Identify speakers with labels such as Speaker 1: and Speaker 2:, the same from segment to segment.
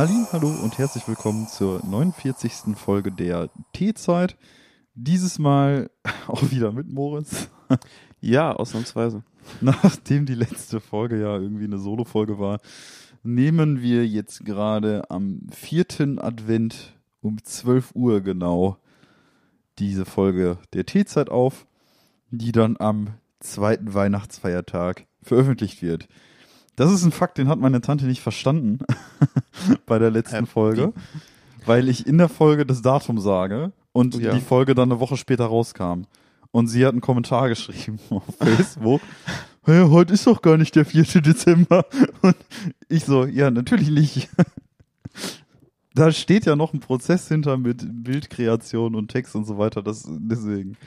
Speaker 1: Halli, hallo und herzlich willkommen zur 49. Folge der T-Zeit. Dieses Mal auch wieder mit Moritz.
Speaker 2: Ja, ausnahmsweise.
Speaker 1: Nachdem die letzte Folge ja irgendwie eine Solo-Folge war, nehmen wir jetzt gerade am vierten Advent um 12 Uhr genau diese Folge der T-Zeit auf, die dann am zweiten Weihnachtsfeiertag veröffentlicht wird. Das ist ein Fakt, den hat meine Tante nicht verstanden bei der letzten Folge, weil ich in der Folge das Datum sage und
Speaker 2: Ja.
Speaker 1: die Folge dann eine Woche später rauskam. Und sie hat einen Kommentar geschrieben auf Facebook. Hey, heute ist doch gar nicht der 4. Dezember. Und ich so, ja, natürlich nicht. Da steht ja noch ein Prozess hinter mit Bildkreation und Text und so weiter. Das, deswegen.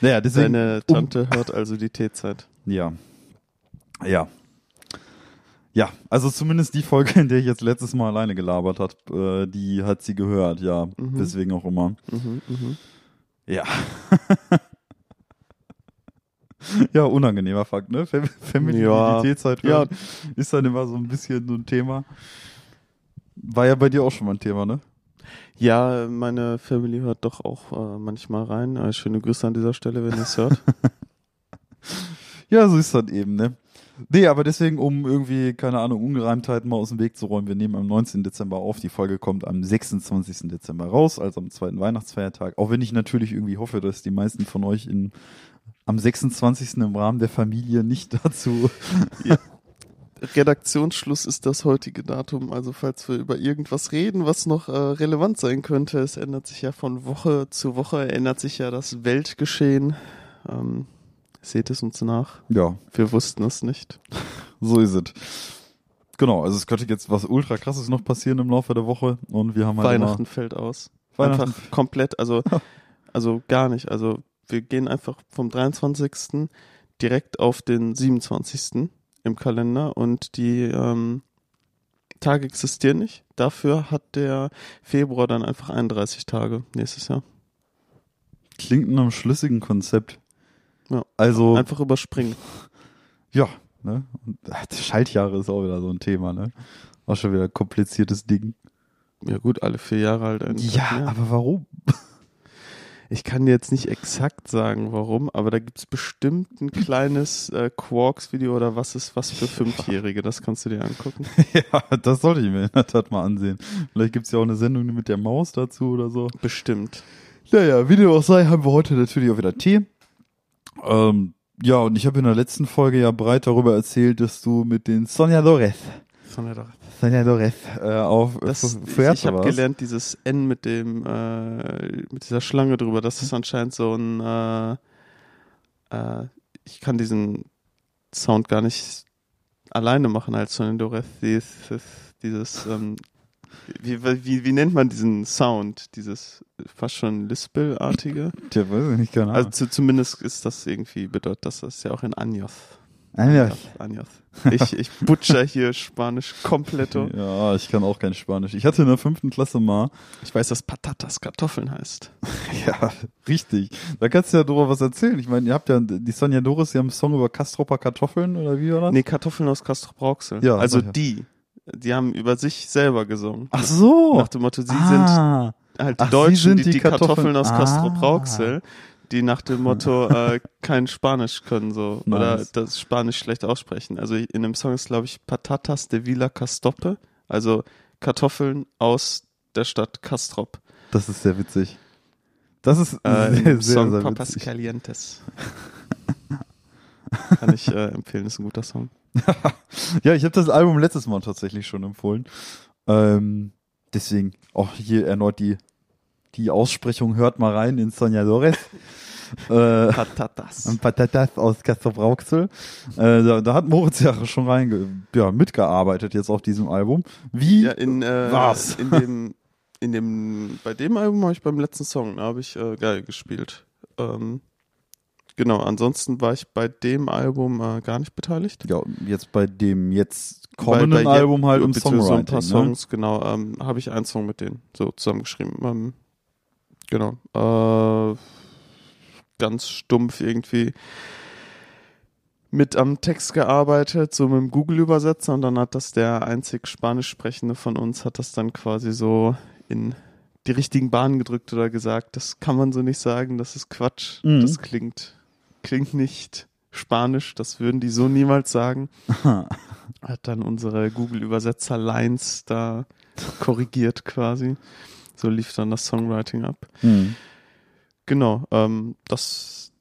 Speaker 1: Naja, deswegen.
Speaker 2: Deine Tante hört also die T-Zeit.
Speaker 1: Ja. Ja. Ja, also zumindest die Folge, in der ich jetzt letztes Mal alleine gelabert hat, äh, die hat sie gehört, ja.
Speaker 2: Mhm.
Speaker 1: Deswegen auch immer.
Speaker 2: Mhm, mhm.
Speaker 1: Ja. ja, unangenehmer Fakt, ne? Fam- Familiaritätszeit
Speaker 2: Ja.
Speaker 1: hören ist dann immer so ein bisschen so ein Thema. War ja bei dir auch schon mal ein Thema, ne?
Speaker 2: Ja, meine Family hört doch auch äh, manchmal rein. Äh, schöne Grüße an dieser Stelle, wenn ihr es hört.
Speaker 1: Ja, so ist das eben, ne? Nee, aber deswegen, um irgendwie, keine Ahnung, Ungereimtheiten mal aus dem Weg zu räumen, wir nehmen am 19. Dezember auf. Die Folge kommt am 26. Dezember raus, also am zweiten Weihnachtsfeiertag. Auch wenn ich natürlich irgendwie hoffe, dass die meisten von euch in, am 26. im Rahmen der Familie nicht dazu.
Speaker 2: Redaktionsschluss ist das heutige Datum. Also falls wir über irgendwas reden, was noch äh, relevant sein könnte, es ändert sich ja von Woche zu Woche, ändert sich ja das Weltgeschehen. Ähm, seht es uns nach.
Speaker 1: Ja,
Speaker 2: Wir wussten es nicht.
Speaker 1: so ist es. Genau, also es könnte jetzt was ultra krasses noch passieren im Laufe der Woche und wir haben halt
Speaker 2: Weihnachten fällt aus.
Speaker 1: Weihnachten-
Speaker 2: Einfach komplett, also, also gar nicht. Also wir gehen einfach vom 23. direkt auf den 27. im Kalender und die ähm, Tage existieren nicht. Dafür hat der Februar dann einfach 31 Tage nächstes Jahr.
Speaker 1: klingt nach einem schlüssigen Konzept.
Speaker 2: Ja.
Speaker 1: Also,
Speaker 2: Einfach überspringen.
Speaker 1: ja, ne? Und, ach, Schaltjahre ist auch wieder so ein Thema, ne? Auch schon wieder ein kompliziertes Ding.
Speaker 2: Ja gut, alle vier Jahre halt ein
Speaker 1: Ja,
Speaker 2: mehr.
Speaker 1: aber warum?
Speaker 2: Ich kann dir jetzt nicht exakt sagen, warum, aber da gibt's bestimmt ein kleines äh, Quarks-Video oder was ist was für Fünfjährige. Das kannst du dir angucken.
Speaker 1: ja, das sollte ich mir in der Tat mal ansehen. Vielleicht gibt's ja auch eine Sendung mit der Maus dazu oder so.
Speaker 2: Bestimmt.
Speaker 1: Naja, wie dem auch sei, haben wir heute natürlich auch wieder Tee. Ähm, ja, und ich habe in der letzten Folge ja breit darüber erzählt, dass du mit den Soñadores,
Speaker 2: Von der
Speaker 1: Soñadores, äh, auf
Speaker 2: das,
Speaker 1: F-
Speaker 2: ich
Speaker 1: Fuerte
Speaker 2: ich habe gelernt, dieses N mit dem äh, mit dieser Schlange drüber, das ist anscheinend so ein äh, äh, ich kann diesen Sound gar nicht alleine machen als Sonendoreth. Dieses, dieses ähm, wie, wie, wie nennt man diesen Sound? Dieses fast schon Lispel-artige?
Speaker 1: Tja, weiß ich nicht, keine
Speaker 2: Also
Speaker 1: Ahnung.
Speaker 2: zu, zumindest ist das irgendwie, bedeutet das, das ist ja auch in Anjos.
Speaker 1: Also,
Speaker 2: Anjos. Ich, ich butcher hier Spanisch kompletto.
Speaker 1: ja, ich kann auch kein Spanisch. Ich hatte in der fünften Klasse mal,
Speaker 2: Ich weiß, dass Patatas Kartoffeln heißt.
Speaker 1: ja, richtig. Da kannst du ja drüber was erzählen. Ich meine, ihr habt ja die Soñadores, die haben einen Song über Kastropper Kartoffeln oder wie war das?
Speaker 2: Nee, Kartoffeln aus Castro Brauxel.
Speaker 1: Ja,
Speaker 2: also die. Die haben über sich selber gesungen.
Speaker 1: Ach so.
Speaker 2: Nach dem Motto, sie
Speaker 1: ah.
Speaker 2: sind halt die
Speaker 1: Ach,
Speaker 2: Deutschen, die,
Speaker 1: die
Speaker 2: die Kartoffeln,
Speaker 1: Kartoffeln-
Speaker 2: aus Castro
Speaker 1: Ah.
Speaker 2: Brauxel, die nach dem Motto äh, kein Spanisch können so oder
Speaker 1: Nice.
Speaker 2: das Spanisch schlecht aussprechen. Also in dem Song ist glaube ich Patatas de Villa Castope, also Kartoffeln aus der Stadt Castrop.
Speaker 1: Das ist sehr witzig. Das ist
Speaker 2: Äh,
Speaker 1: sehr, sehr,
Speaker 2: Song
Speaker 1: sehr
Speaker 2: Papas
Speaker 1: witzig.
Speaker 2: Calientes. Kann ich äh, empfehlen, ist ein guter Song.
Speaker 1: Ja, ich habe das Album letztes Mal tatsächlich schon empfohlen. Ähm, deswegen auch hier erneut die, die Aussprechung. Hört mal rein in Soñadores. äh,
Speaker 2: Patatas.
Speaker 1: und Patatas aus Castro Brauxel. Äh, da, da hat Moritz ja schon reinge ja, mitgearbeitet jetzt auf diesem Album. Wie?
Speaker 2: Ja, in, äh,
Speaker 1: Was?
Speaker 2: in dem, in dem, bei dem Album habe ich beim letzten Song, da habe ich äh, geil gespielt. Ähm, genau, ansonsten war ich bei dem Album äh, gar nicht beteiligt.
Speaker 1: ja, jetzt bei dem jetzt
Speaker 2: Bei-
Speaker 1: kommenden
Speaker 2: bei Jet-
Speaker 1: Album halt
Speaker 2: beziehungsweise
Speaker 1: Songwriting.
Speaker 2: So ein paar
Speaker 1: ne?
Speaker 2: Songs, genau, ähm, habe ich einen Song mit denen so zusammengeschrieben. Ähm, genau. Äh, ganz stumpf irgendwie mit am Text gearbeitet, so mit dem Google-Übersetzer und dann hat das der einzig Spanisch sprechende von uns, hat das dann quasi so in die richtigen Bahnen gedrückt oder gesagt, das kann man so nicht sagen, das ist Quatsch,
Speaker 1: Mhm.
Speaker 2: das klingt, klingt nicht Spanisch, das würden die so niemals sagen. Hat dann unsere Google-Übersetzer-Lines da korrigiert quasi. So lief dann das Songwriting ab.
Speaker 1: Hm.
Speaker 2: Genau, ähm, das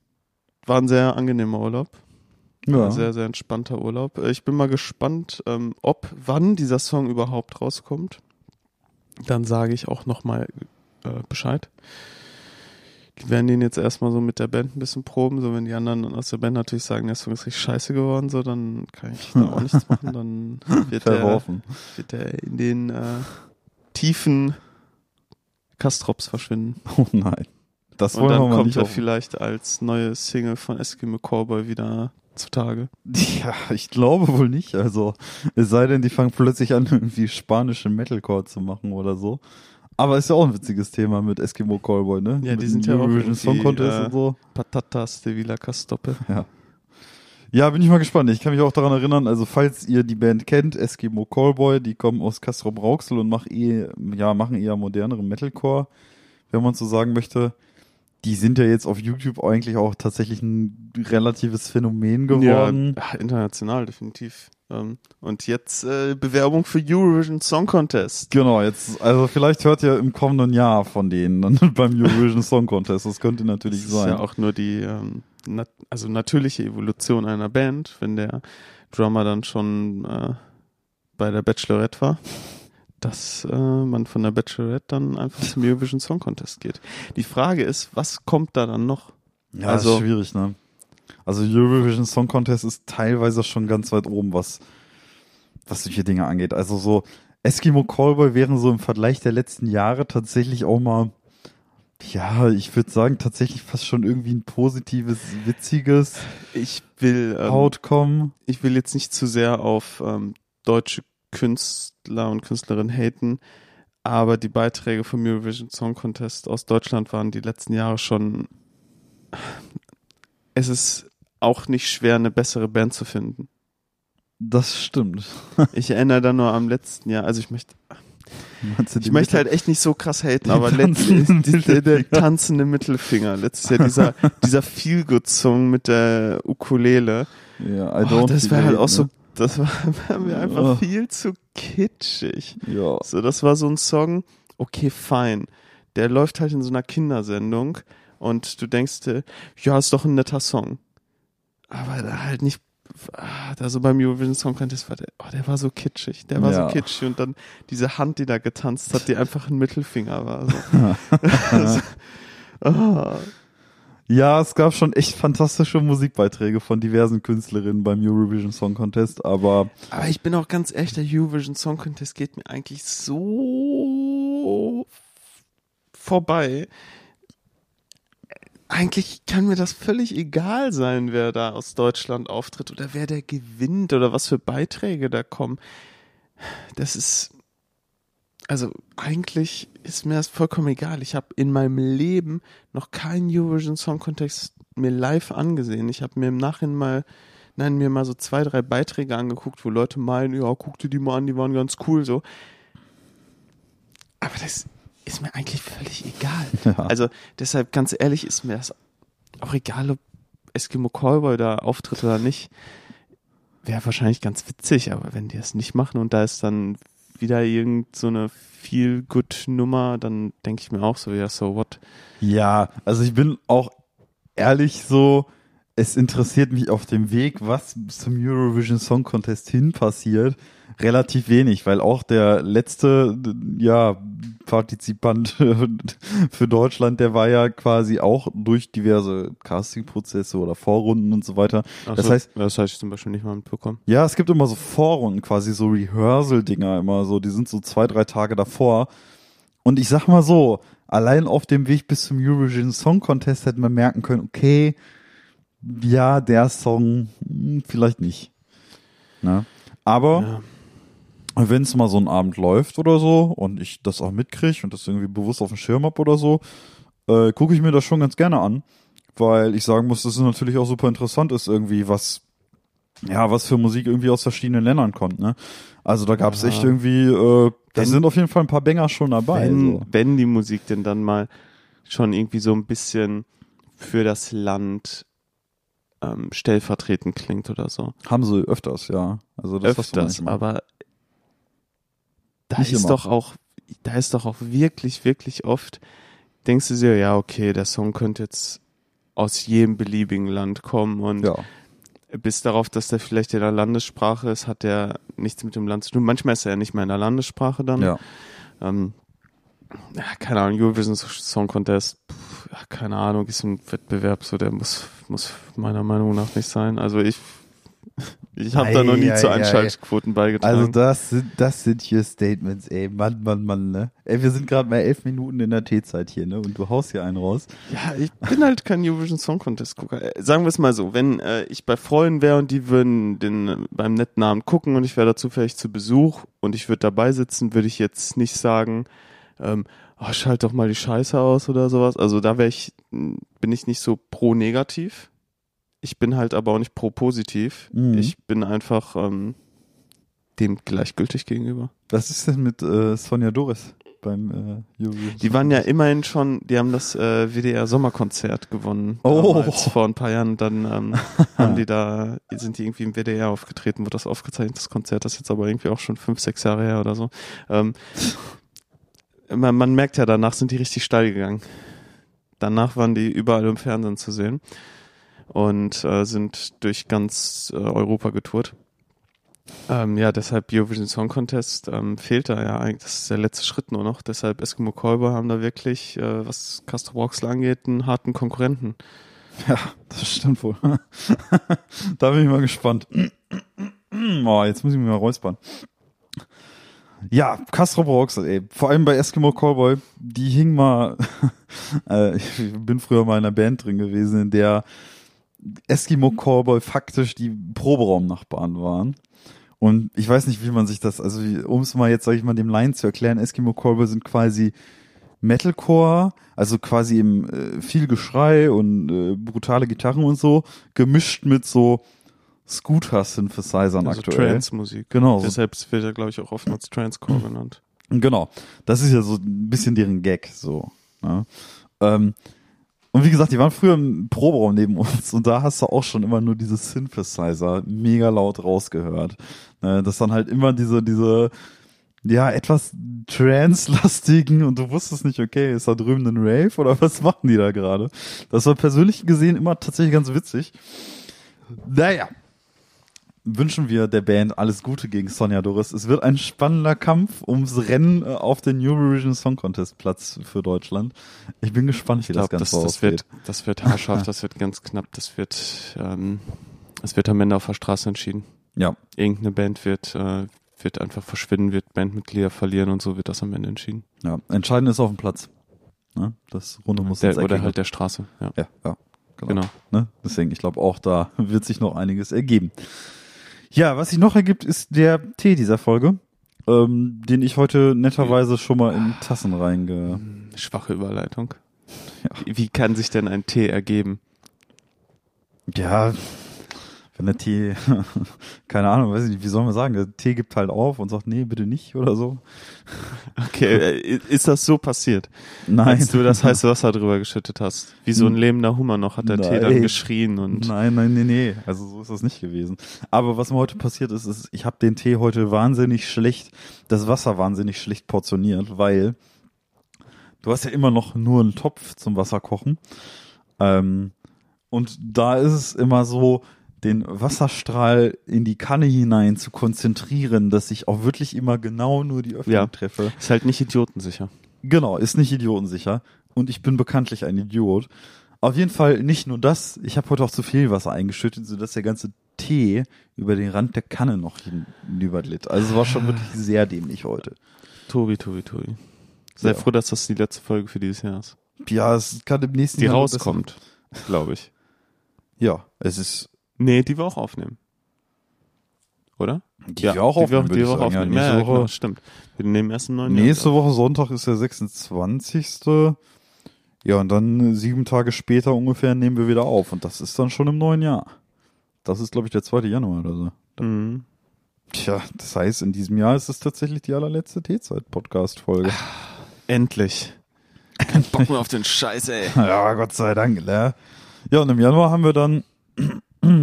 Speaker 2: war ein sehr angenehmer Urlaub.
Speaker 1: Ja.
Speaker 2: Ein sehr, sehr entspannter Urlaub. Äh, Ich bin mal gespannt, ähm, ob, wann dieser Song überhaupt rauskommt. Dann sage ich auch nochmal äh, Bescheid. Die werden den jetzt erstmal so mit der Band ein bisschen proben. So, wenn die anderen aus der Band natürlich sagen, der Song ist richtig scheiße geworden, so, dann kann ich da auch nichts machen. Dann wird der, wird der in den äh, tiefen Kastrops verschwinden.
Speaker 1: Oh nein. Das
Speaker 2: Und
Speaker 1: wollen
Speaker 2: dann
Speaker 1: wir mal
Speaker 2: kommt
Speaker 1: nicht
Speaker 2: er vielleicht als neue Single von Eskimo Cowboy wieder zutage.
Speaker 1: Ja, ich glaube wohl nicht. Also, es sei denn, die fangen plötzlich an, irgendwie spanische Metalcore zu machen oder so. Aber ist ja auch ein witziges Thema mit Eskimo Callboy, ne?
Speaker 2: Ja,
Speaker 1: mit
Speaker 2: die sind ja auch
Speaker 1: Eurovision Song
Speaker 2: irgendwie,
Speaker 1: Contest
Speaker 2: äh,
Speaker 1: und so.
Speaker 2: Patatas de Villa Castoppe.
Speaker 1: Ja. Ja, bin ich mal gespannt. Ich kann mich auch daran erinnern, also falls ihr die Band kennt, Eskimo Callboy, die kommen aus Castro Brauxel und machen eh, ja, machen eher moderneren Metalcore, wenn man so sagen möchte. Die sind ja jetzt auf YouTube eigentlich auch tatsächlich ein relatives Phänomen geworden.
Speaker 2: Ja, international definitiv. Ähm, Und jetzt äh, Bewerbung für Eurovision Song Contest.
Speaker 1: Genau, jetzt, also vielleicht hört ihr im kommenden Jahr von denen dann beim Eurovision Song Contest. Das könnte natürlich
Speaker 2: Das ist
Speaker 1: sein.
Speaker 2: ja auch nur die ähm, nat also natürliche Evolution einer Band, wenn der Drummer dann schon äh, bei der Bachelorette war, dass äh, man von der Bachelorette dann einfach zum Eurovision Song Contest geht. Die Frage ist, was kommt da dann noch?
Speaker 1: ja,
Speaker 2: also-
Speaker 1: ist schwierig, ne? Also Eurovision Song Contest ist teilweise schon ganz weit oben, was, was solche Dinge angeht. Also so Eskimo Callboy wären so im Vergleich der letzten Jahre tatsächlich auch mal, ja, ich würde sagen, tatsächlich fast schon irgendwie ein positives, witziges
Speaker 2: Ich will ähm,
Speaker 1: Outcome.
Speaker 2: ich will jetzt nicht zu sehr auf ähm, deutsche Künstler und Künstlerinnen haten, aber die Beiträge vom Eurovision Song Contest aus Deutschland waren die letzten Jahre schon. Es ist auch nicht schwer, eine bessere Band zu finden.
Speaker 1: Das stimmt.
Speaker 2: Ich erinnere da nur am letzten Jahr, also ich möchte, ich möchte halt echt nicht so krass haten, aber letztlich der, der tanzende Mittelfinger. Letztes Jahr dieser, dieser Feelgood-Song mit der Ukulele.
Speaker 1: ja, I
Speaker 2: Oh,
Speaker 1: don't
Speaker 2: das wäre halt auch so,
Speaker 1: ne?
Speaker 2: das war, war mir einfach
Speaker 1: Oh.
Speaker 2: viel zu kitschig.
Speaker 1: Ja.
Speaker 2: So, das war so ein Song, okay, fein. Der läuft halt in so einer Kindersendung und du denkst dir, ja, ist doch ein netter Song. Aber da halt nicht, ah, da so beim Eurovision Song Contest war der, oh, der war so kitschig, der war
Speaker 1: Ja.
Speaker 2: so kitschig und dann diese Hand, die da getanzt hat, die einfach ein Mittelfinger war. So. ah.
Speaker 1: Ja, es gab schon echt fantastische Musikbeiträge von diversen Künstlerinnen beim Eurovision Song Contest, aber
Speaker 2: Aber ich bin auch ganz ehrlich, der Eurovision Song Contest geht mir eigentlich so vorbei. Eigentlich kann mir das völlig egal sein, wer da aus Deutschland auftritt oder wer der gewinnt oder was für Beiträge da kommen. Das ist, also eigentlich ist mir das vollkommen egal. Ich habe in meinem Leben noch keinen Eurovision Song Contest mir live angesehen. Ich habe mir im Nachhinein mal nein, mir mal so zwei, drei Beiträge angeguckt, wo Leute meinen, ja, guck dir die mal an, die waren ganz cool so. Aber das ist mir eigentlich völlig egal.
Speaker 1: Ja.
Speaker 2: Also deshalb ganz ehrlich ist mir das auch egal, ob Eskimo Callboy da auftritt oder nicht. Wäre wahrscheinlich ganz witzig, aber wenn die es nicht machen und da ist dann wieder irgend so eine Feel-Good-Nummer, dann denke ich mir auch so, ja, so what?
Speaker 1: ja, also ich bin auch ehrlich so, es interessiert mich auf dem Weg, was zum Eurovision Song Contest hin passiert, relativ wenig, weil auch der letzte, ja, Partizipant für Deutschland, der war ja quasi auch durch diverse Castingprozesse oder Vorrunden und so weiter.
Speaker 2: Ach
Speaker 1: Das
Speaker 2: so,
Speaker 1: heißt-
Speaker 2: das habe ich zum Beispiel nicht mal mitbekommen.
Speaker 1: Ja, es gibt immer so Vorrunden, quasi so Rehearsal-Dinger immer so, die sind so zwei, drei Tage davor. Und ich sag mal so, allein auf dem Weg bis zum Eurovision Song Contest hätte man merken können, okay, ja, der Song, hm, vielleicht nicht. Ne? Aber
Speaker 2: Ja.
Speaker 1: Wenn es mal so ein Abend läuft oder so und ich das auch mitkriege und das irgendwie bewusst auf dem Schirm hab oder so, äh, gucke ich mir das schon ganz gerne an, weil ich sagen muss, dass es natürlich auch super interessant ist, irgendwie was ja, was für Musik irgendwie aus verschiedenen Ländern kommt, ne? Also da gab's
Speaker 2: Ja.
Speaker 1: echt irgendwie, äh, da sind auf jeden Fall ein paar Banger schon dabei.
Speaker 2: wenn,
Speaker 1: so.
Speaker 2: wenn die Musik denn dann mal schon irgendwie so ein bisschen für das Land ähm, stellvertretend klingt oder so.
Speaker 1: Haben sie öfters, ja. Also das
Speaker 2: Öfters, aber da
Speaker 1: Nicht
Speaker 2: ist
Speaker 1: immer.
Speaker 2: doch auch, da ist doch auch wirklich, wirklich oft, denkst du dir, ja, okay, der Song könnte jetzt aus jedem beliebigen Land kommen und
Speaker 1: ja.
Speaker 2: bis darauf, dass der vielleicht in der Landessprache ist, hat der nichts mit dem Land zu tun. Manchmal ist er ja nicht mehr in der Landessprache dann.
Speaker 1: Ja.
Speaker 2: Ähm, ja, keine Ahnung, Eurovision Song Contest, pff, keine Ahnung, ist ein Wettbewerb, so der muss, muss meiner Meinung nach nicht sein. Also ich, ich habe da noch nie
Speaker 1: Ei,
Speaker 2: zu
Speaker 1: ei, ei.
Speaker 2: Einschaltquoten beigetragen.
Speaker 1: Also das sind, das sind hier Statements, ey. Mann, Mann, Mann, ne? Ey, wir sind gerade mal elf Minuten in der Teezeit hier, ne? Und du haust hier einen raus.
Speaker 2: Ja, ich bin halt kein Eurovision Song Contest Gucker. Äh, Sagen wir es mal so, wenn äh, ich bei Freunden wäre und die würden den äh, beim netten Abend gucken und ich wäre da zufällig zu Besuch und ich würde dabei sitzen, würde ich jetzt nicht sagen, ähm, oh, schalt doch mal die Scheiße aus oder sowas. Also da wäre ich, bin ich nicht so pro negativ. Ich bin halt aber auch nicht pro positiv.
Speaker 1: Mhm.
Speaker 2: Ich bin einfach ähm, dem gleichgültig gegenüber.
Speaker 1: Was ist denn mit äh, Sonja Doris beim äh, Eurovision?
Speaker 2: Die waren ja immerhin schon, die haben das äh, WDR Sommerkonzert gewonnen.
Speaker 1: Oh.
Speaker 2: Vor ein paar Jahren. Dann ähm, haben die da, sind die irgendwie im WDR aufgetreten, wurde das aufgezeichnet, das Konzert. Das ist jetzt aber irgendwie auch schon fünf, sechs Jahre her oder so. Ähm, man, man merkt ja, danach sind die richtig steil gegangen. Danach waren die überall im Fernsehen zu sehen und äh, sind durch ganz äh, Europa getourt. Ähm, ja, deshalb Eurovision Song Contest ähm, fehlt da ja eigentlich, das ist der letzte Schritt nur noch. Deshalb Eskimo Callboy haben da wirklich, äh, was Castro Boxler angeht, einen harten Konkurrenten.
Speaker 1: Ja, das stimmt wohl. da bin ich mal gespannt. oh, jetzt muss ich mich mal räuspern. Ja, Castro Brauxel, ey. Vor allem bei Eskimo Callboy, die hing mal, äh, ich bin früher mal in einer Band drin gewesen, in der Eskimo Callboy faktisch die Proberaumnachbarn waren. Und ich weiß nicht, wie man sich das, also um es mal jetzt, sag ich mal, dem Laien zu erklären, Eskimo Callboy sind quasi Metalcore, also quasi im, äh, viel Geschrei und äh, brutale Gitarren und so, gemischt mit so Scooter-Synthesizern
Speaker 2: Also
Speaker 1: aktuell.
Speaker 2: Trance-Musik.
Speaker 1: Genau,
Speaker 2: Deshalb wird er, glaube ich, auch oftmals Transcore genannt.
Speaker 1: genau. Das ist ja so ein bisschen deren Gag, so. Ne? Ähm, und wie gesagt, die waren früher im Proberaum neben uns und da hast du auch schon immer nur diese Synthesizer mega laut rausgehört. Ne? Das dann halt immer diese, diese, ja, etwas trance-lastigen und du wusstest nicht, okay, ist da drüben ein Rave oder was machen die da gerade? Das war persönlich gesehen immer tatsächlich ganz witzig. Naja. Wünschen wir der Band alles Gute gegen Sonja Doris. Es wird ein spannender Kampf ums Rennen äh, auf den Eurovision Song Contest Platz für Deutschland. Ich bin gespannt, wie
Speaker 2: Ich glaube,
Speaker 1: das
Speaker 2: das,
Speaker 1: Ganze
Speaker 2: das,
Speaker 1: ausgeht.
Speaker 2: wird, das wird haarscharf, das wird ganz knapp, das wird, ähm, es wird am Ende auf der Straße entschieden.
Speaker 1: Ja,
Speaker 2: Irgendeine Band wird, äh, wird einfach verschwinden, wird Bandmitglieder verlieren und so wird das am Ende entschieden.
Speaker 1: ja. Entscheidend ist auf dem Platz. Ne? Das Runde muss
Speaker 2: Der,
Speaker 1: ins
Speaker 2: oder halt der Straße, ja.
Speaker 1: Ja, ja. Genau.
Speaker 2: Genau.
Speaker 1: Ne? Deswegen, ich glaube auch da wird sich noch einiges ergeben. Ja, was sich noch ergibt, ist der Tee dieser Folge, ähm, den ich heute netterweise schon mal in Tassen reinge...
Speaker 2: Schwache Überleitung.
Speaker 1: Ja.
Speaker 2: Wie, wie kann sich denn ein Tee ergeben?
Speaker 1: Ja, wenn der Tee, keine Ahnung, weiß ich nicht, wie soll man sagen, der Tee gibt halt auf und sagt, nee, bitte nicht oder so.
Speaker 2: Okay, äh, ist das so passiert?
Speaker 1: Nein.
Speaker 2: Als du das heiße Wasser drüber geschüttet hast. Wie so ein lebender Hummer noch hat der Tee dann
Speaker 1: Nein.
Speaker 2: geschrien und
Speaker 1: Nein, nein, nee, nee. Also so ist das nicht gewesen. Aber was mir heute passiert ist, ist, ich habe den Tee heute wahnsinnig schlecht, das Wasser wahnsinnig schlecht portioniert, weil du hast ja immer noch nur einen Topf zum Wasser kochen. Ähm, und da ist es immer so, den Wasserstrahl in die Kanne hinein zu konzentrieren, dass ich auch wirklich immer genau nur die Öffnung
Speaker 2: Ja.
Speaker 1: treffe.
Speaker 2: ist halt nicht idiotensicher.
Speaker 1: Genau, ist nicht idiotensicher. Und ich bin bekanntlich ein Idiot. Auf jeden Fall nicht nur das, ich habe heute auch zu viel Wasser eingeschüttet, sodass der ganze Tee über den Rand der Kanne noch hinüberglitt. Also es war schon wirklich sehr dämlich heute.
Speaker 2: Tobi, Tobi, Tobi. Sei
Speaker 1: Ja.
Speaker 2: froh, dass das die letzte Folge für dieses Jahr ist.
Speaker 1: Ja, es kann im nächsten
Speaker 2: Die
Speaker 1: Jahr noch
Speaker 2: rauskommt, glaube ich.
Speaker 1: Ja, es ist
Speaker 2: Nee, die wir auch aufnehmen. Oder?
Speaker 1: die wir auch
Speaker 2: die wir,
Speaker 1: aufnehmen,
Speaker 2: die wir auch
Speaker 1: sagen. Ja,
Speaker 2: aufnehmen.
Speaker 1: nächste
Speaker 2: Ja, ja,
Speaker 1: Woche,
Speaker 2: genau, stimmt. Wir nehmen erst im neuen
Speaker 1: nächste
Speaker 2: Jahr.
Speaker 1: Woche Sonntag ist der 26. Ja, und dann sieben Tage später ungefähr nehmen wir wieder auf. Und das ist dann schon im neuen Jahr. Das ist, glaube ich, der 2. Januar oder so.
Speaker 2: Mhm.
Speaker 1: Tja, das heißt, in diesem Jahr ist es tatsächlich die allerletzte T-Zeit-Podcast-Folge.
Speaker 2: Endlich. Kein Bock mehr auf den Scheiß, ey.
Speaker 1: Ja, Gott sei Dank, ne? Ja, und im Januar haben wir dann,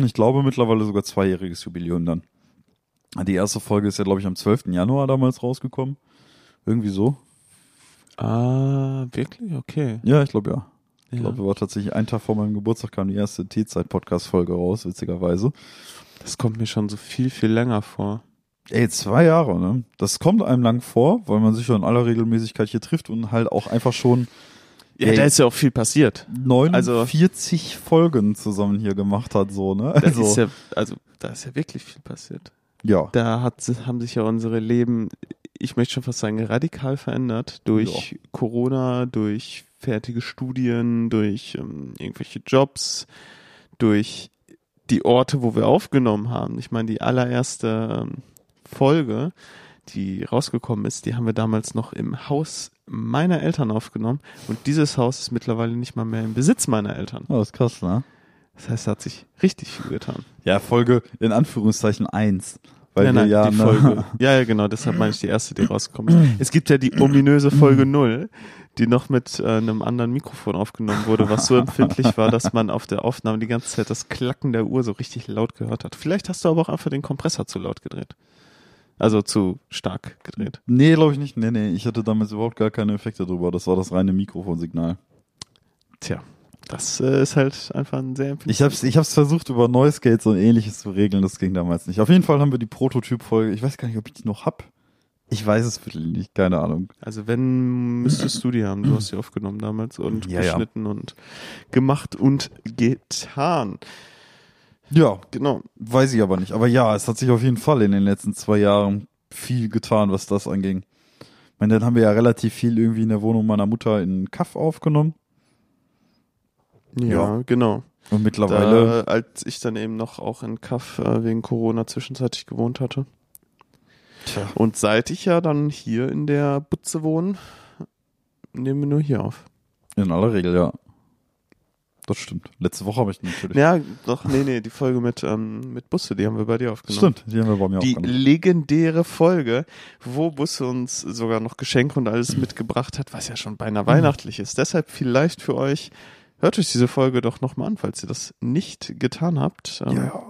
Speaker 1: ich glaube, mittlerweile sogar zweijähriges Jubiläum dann. Die erste Folge ist ja, glaube ich, am 12. Januar damals rausgekommen. Irgendwie so.
Speaker 2: Ah, wirklich? Okay.
Speaker 1: Ja, ich glaube ja. Ich
Speaker 2: Ja.
Speaker 1: glaube, war tatsächlich ein Tag vor meinem Geburtstag kam die erste T-Zeit-Podcast-Folge raus, witzigerweise.
Speaker 2: Das kommt mir schon so viel, viel länger vor.
Speaker 1: Ey, zwei Jahre, ne? Das kommt einem lang vor, weil man sich ja in aller Regelmäßigkeit hier trifft und halt auch einfach schon
Speaker 2: Ja, da ist ja auch viel passiert.
Speaker 1: 49 Folgen zusammen hier gemacht hat, so, ne?
Speaker 2: Da
Speaker 1: Also,
Speaker 2: ist ja, also, da ist ja wirklich viel passiert.
Speaker 1: ja.
Speaker 2: Da hat, haben sich ja unsere Leben, ich möchte schon fast sagen, radikal verändert. Durch Corona, durch fertige Studien, durch ähm, irgendwelche Jobs, durch die Orte, wo wir aufgenommen haben. Ich meine, die allererste ähm, Folge, die rausgekommen ist, die haben wir damals noch im Haus meiner Eltern aufgenommen. Und dieses Haus ist mittlerweile nicht mal mehr im Besitz meiner Eltern.
Speaker 1: Oh, das ist krass, ne?
Speaker 2: Das heißt, da hat sich richtig viel getan.
Speaker 1: Ja, Folge in Anführungszeichen eins, Weil
Speaker 2: nein, nein,
Speaker 1: ja
Speaker 2: die
Speaker 1: ne-
Speaker 2: Folge. Ja, ja, genau, deshalb meine ich die erste, die rausgekommen ist. Es gibt ja die ominöse Folge null, die noch mit äh, einem anderen Mikrofon aufgenommen wurde, was so empfindlich war, dass man auf der Aufnahme die ganze Zeit das Klacken der Uhr so richtig laut gehört hat. Vielleicht hast du aber auch einfach den Kompressor zu laut gedreht. Also zu stark gedreht.
Speaker 1: Nee, glaube ich nicht. Nee, nee, ich hatte damals überhaupt gar keine Effekte drüber. Das war das reine Mikrofonsignal.
Speaker 2: Tja, das äh, ist halt einfach ein sehr empfindliches.
Speaker 1: Ich hab's, ich hab's versucht, über Noise Gates und ähnliches zu regeln. Das ging damals nicht. Auf jeden Fall haben wir die Prototyp-Folge. Ich weiß gar nicht, ob ich die noch hab. Ich weiß es wirklich nicht. Keine Ahnung.
Speaker 2: Also wenn, müsstest du die haben. Du hast sie aufgenommen damals und
Speaker 1: Ja, ja.
Speaker 2: geschnitten und gemacht und getan.
Speaker 1: Ja,
Speaker 2: Genau.
Speaker 1: weiß ich aber nicht. Aber ja, es hat sich auf jeden Fall in den letzten zwei Jahren viel getan, was das anging. Ich meine, dann haben wir ja relativ viel irgendwie in der Wohnung meiner Mutter in Kaff aufgenommen.
Speaker 2: Ja,
Speaker 1: Ja.
Speaker 2: genau.
Speaker 1: Und mittlerweile.
Speaker 2: Da, als ich dann eben noch auch in Kaff äh, wegen Corona zwischenzeitlich gewohnt hatte.
Speaker 1: Tja.
Speaker 2: Und seit ich ja dann hier in der Butze wohne, nehmen wir nur hier auf.
Speaker 1: In aller Regel, ja. Das stimmt. Letzte Woche habe ich natürlich.
Speaker 2: Ja, doch, nee, nee, die Folge mit, ähm, mit Busse, die haben wir bei dir aufgenommen.
Speaker 1: Stimmt, die haben wir bei mir
Speaker 2: Die
Speaker 1: aufgenommen.
Speaker 2: legendäre Folge, wo Busse uns sogar noch Geschenke und alles mitgebracht hat, was ja schon beinahe weihnachtlich ist. Deshalb vielleicht für euch, hört euch diese Folge doch nochmal an, falls ihr das nicht getan habt. Ähm,
Speaker 1: Ja.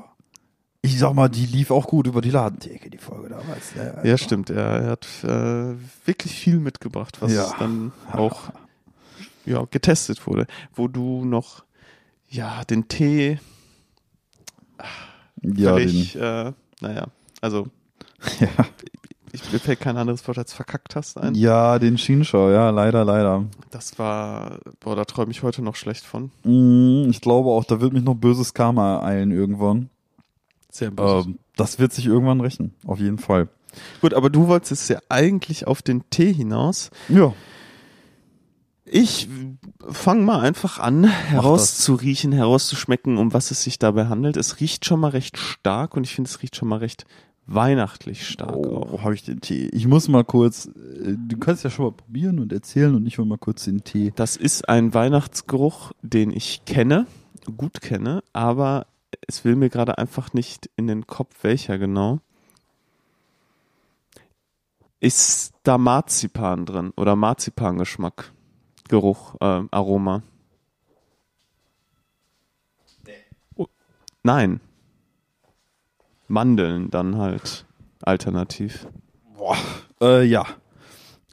Speaker 1: Ich sag mal, die lief auch gut über die Ladentheke, die Folge damals. ne?
Speaker 2: Ja, stimmt. Er, er hat äh, wirklich viel mitgebracht, was
Speaker 1: Ja.
Speaker 2: dann auch ja, getestet wurde. Wo du noch ja den Tee
Speaker 1: Ja, den,
Speaker 2: völlig, äh, naja, also
Speaker 1: ja.
Speaker 2: ich, mir fällt kein anderes Wort als verkackt hast ein.
Speaker 1: ja, den Schienschau, ja, leider, leider.
Speaker 2: Das war, boah, da träume ich heute noch schlecht von.
Speaker 1: Mm, Ich glaube auch, da wird mich noch böses Karma eilen irgendwann.
Speaker 2: Sehr
Speaker 1: Ähm, das wird sich irgendwann rächen, auf jeden Fall.
Speaker 2: Gut, aber du wolltest ja eigentlich auf den Tee hinaus.
Speaker 1: Ja.
Speaker 2: Ich fange mal einfach an, herauszuriechen, herauszuschmecken, um was es sich dabei handelt. Es riecht schon mal recht stark und ich finde, es riecht schon mal recht weihnachtlich stark.
Speaker 1: Oh, habe ich den Tee. Ich muss mal kurz, äh, du kannst ja schon mal probieren und erzählen und ich hol mal kurz den Tee.
Speaker 2: Das ist ein Weihnachtsgeruch, den ich kenne, gut kenne, aber es will mir gerade einfach nicht in den Kopf, welcher genau. Ist da Marzipan drin oder Marzipangeschmack? Geruch, äh, Aroma? Oh, nein. Mandeln dann halt alternativ.
Speaker 1: Boah. Äh, ja.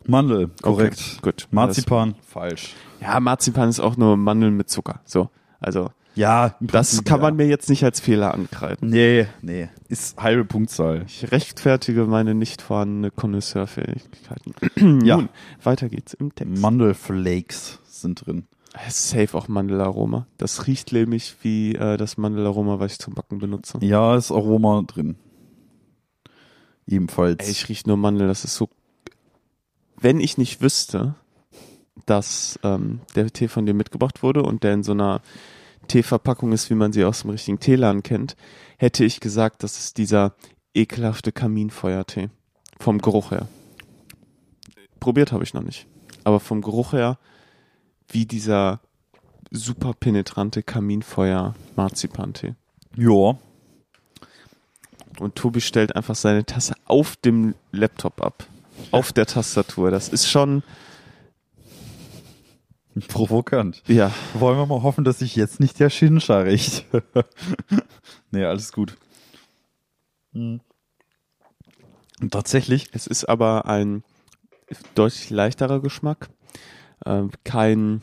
Speaker 1: Mandel, korrekt.
Speaker 2: Okay, gut.
Speaker 1: Marzipan, falsch.
Speaker 2: Ja, Marzipan ist auch nur Mandeln mit Zucker. So, also
Speaker 1: Ja,
Speaker 2: Das
Speaker 1: Prinzip
Speaker 2: kann
Speaker 1: ja.
Speaker 2: man mir jetzt nicht als Fehler ankreiden.
Speaker 1: Nee, nee. Ist halbe Punktzahl.
Speaker 2: Ich rechtfertige meine nicht vorhandene Connoisseurfähigkeiten.
Speaker 1: Ja.
Speaker 2: Nun, weiter geht's im Text.
Speaker 1: Mandelflakes sind drin.
Speaker 2: Safe auch Mandelaroma. Das riecht nämlich wie äh, das Mandelaroma, was ich zum Backen benutze.
Speaker 1: Ja, ist Aroma drin. Ebenfalls.
Speaker 2: Ey, ich riech nur Mandel, das ist so. Wenn ich nicht wüsste, dass ähm, der Tee von dir mitgebracht wurde und der in so einer Teeverpackung ist, wie man sie aus dem richtigen Teeladen kennt, hätte ich gesagt, das ist dieser ekelhafte Kaminfeuertee. Vom Geruch her. Probiert habe ich noch nicht. Aber vom Geruch her, wie dieser super penetrante Kaminfeuer-Marzipantee.
Speaker 1: ja.
Speaker 2: Und Tobi stellt einfach seine Tasse auf dem Laptop ab. Auf der Tastatur. Das ist schon,
Speaker 1: Provokant.
Speaker 2: ja.
Speaker 1: Wollen wir mal hoffen, dass sich jetzt nicht der Schinscher rächt. nee, alles gut. Hm. Und tatsächlich,
Speaker 2: Es ist aber ein deutlich leichterer Geschmack. Ähm, kein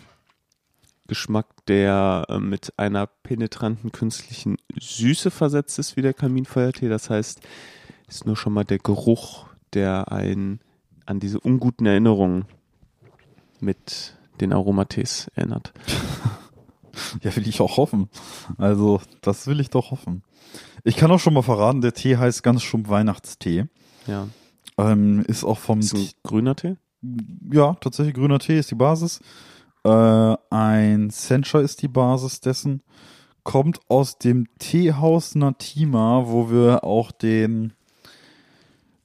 Speaker 2: Geschmack, der äh, mit einer penetranten künstlichen Süße versetzt ist wie der Kaminfeuertee. Das heißt, es ist nur schon mal der Geruch, der einen an diese unguten Erinnerungen mit den Aromatees erinnert.
Speaker 1: ja, will ich auch hoffen. Also, das will ich doch hoffen. Ich kann auch schon mal verraten, der Tee heißt ganz stumpf Weihnachtstee.
Speaker 2: Ja.
Speaker 1: Ähm, ist auch vom,
Speaker 2: Ist ein grüner Tee?
Speaker 1: ja, tatsächlich grüner Tee ist die Basis. Äh, ein Sencha ist die Basis dessen. Kommt aus dem Teehaus Natima, wo wir auch den,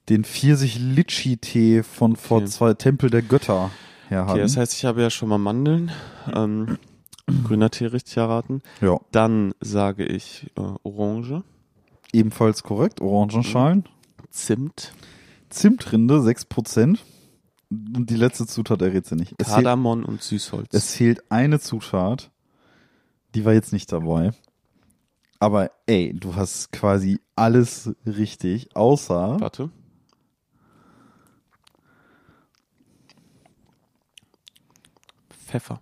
Speaker 1: den Pfirsich-Litschi-Tee von vor
Speaker 2: Okay.
Speaker 1: zwei Tempel der Götter her
Speaker 2: Okay, das heißt, ich habe ja schon mal Mandeln. Ähm, grüner Tee richtig erraten.
Speaker 1: ja,
Speaker 2: Dann sage ich äh, Orange,
Speaker 1: ebenfalls korrekt. Orangenschalen.
Speaker 2: Zimt,
Speaker 1: Zimtrinde, 6%. Und die letzte Zutat errät sie nicht. Es fehlt,
Speaker 2: Kardamom und Süßholz.
Speaker 1: es fehlt eine Zutat. Die war jetzt nicht dabei. Aber ey, du hast quasi alles richtig, außer
Speaker 2: Warte. Pfeffer.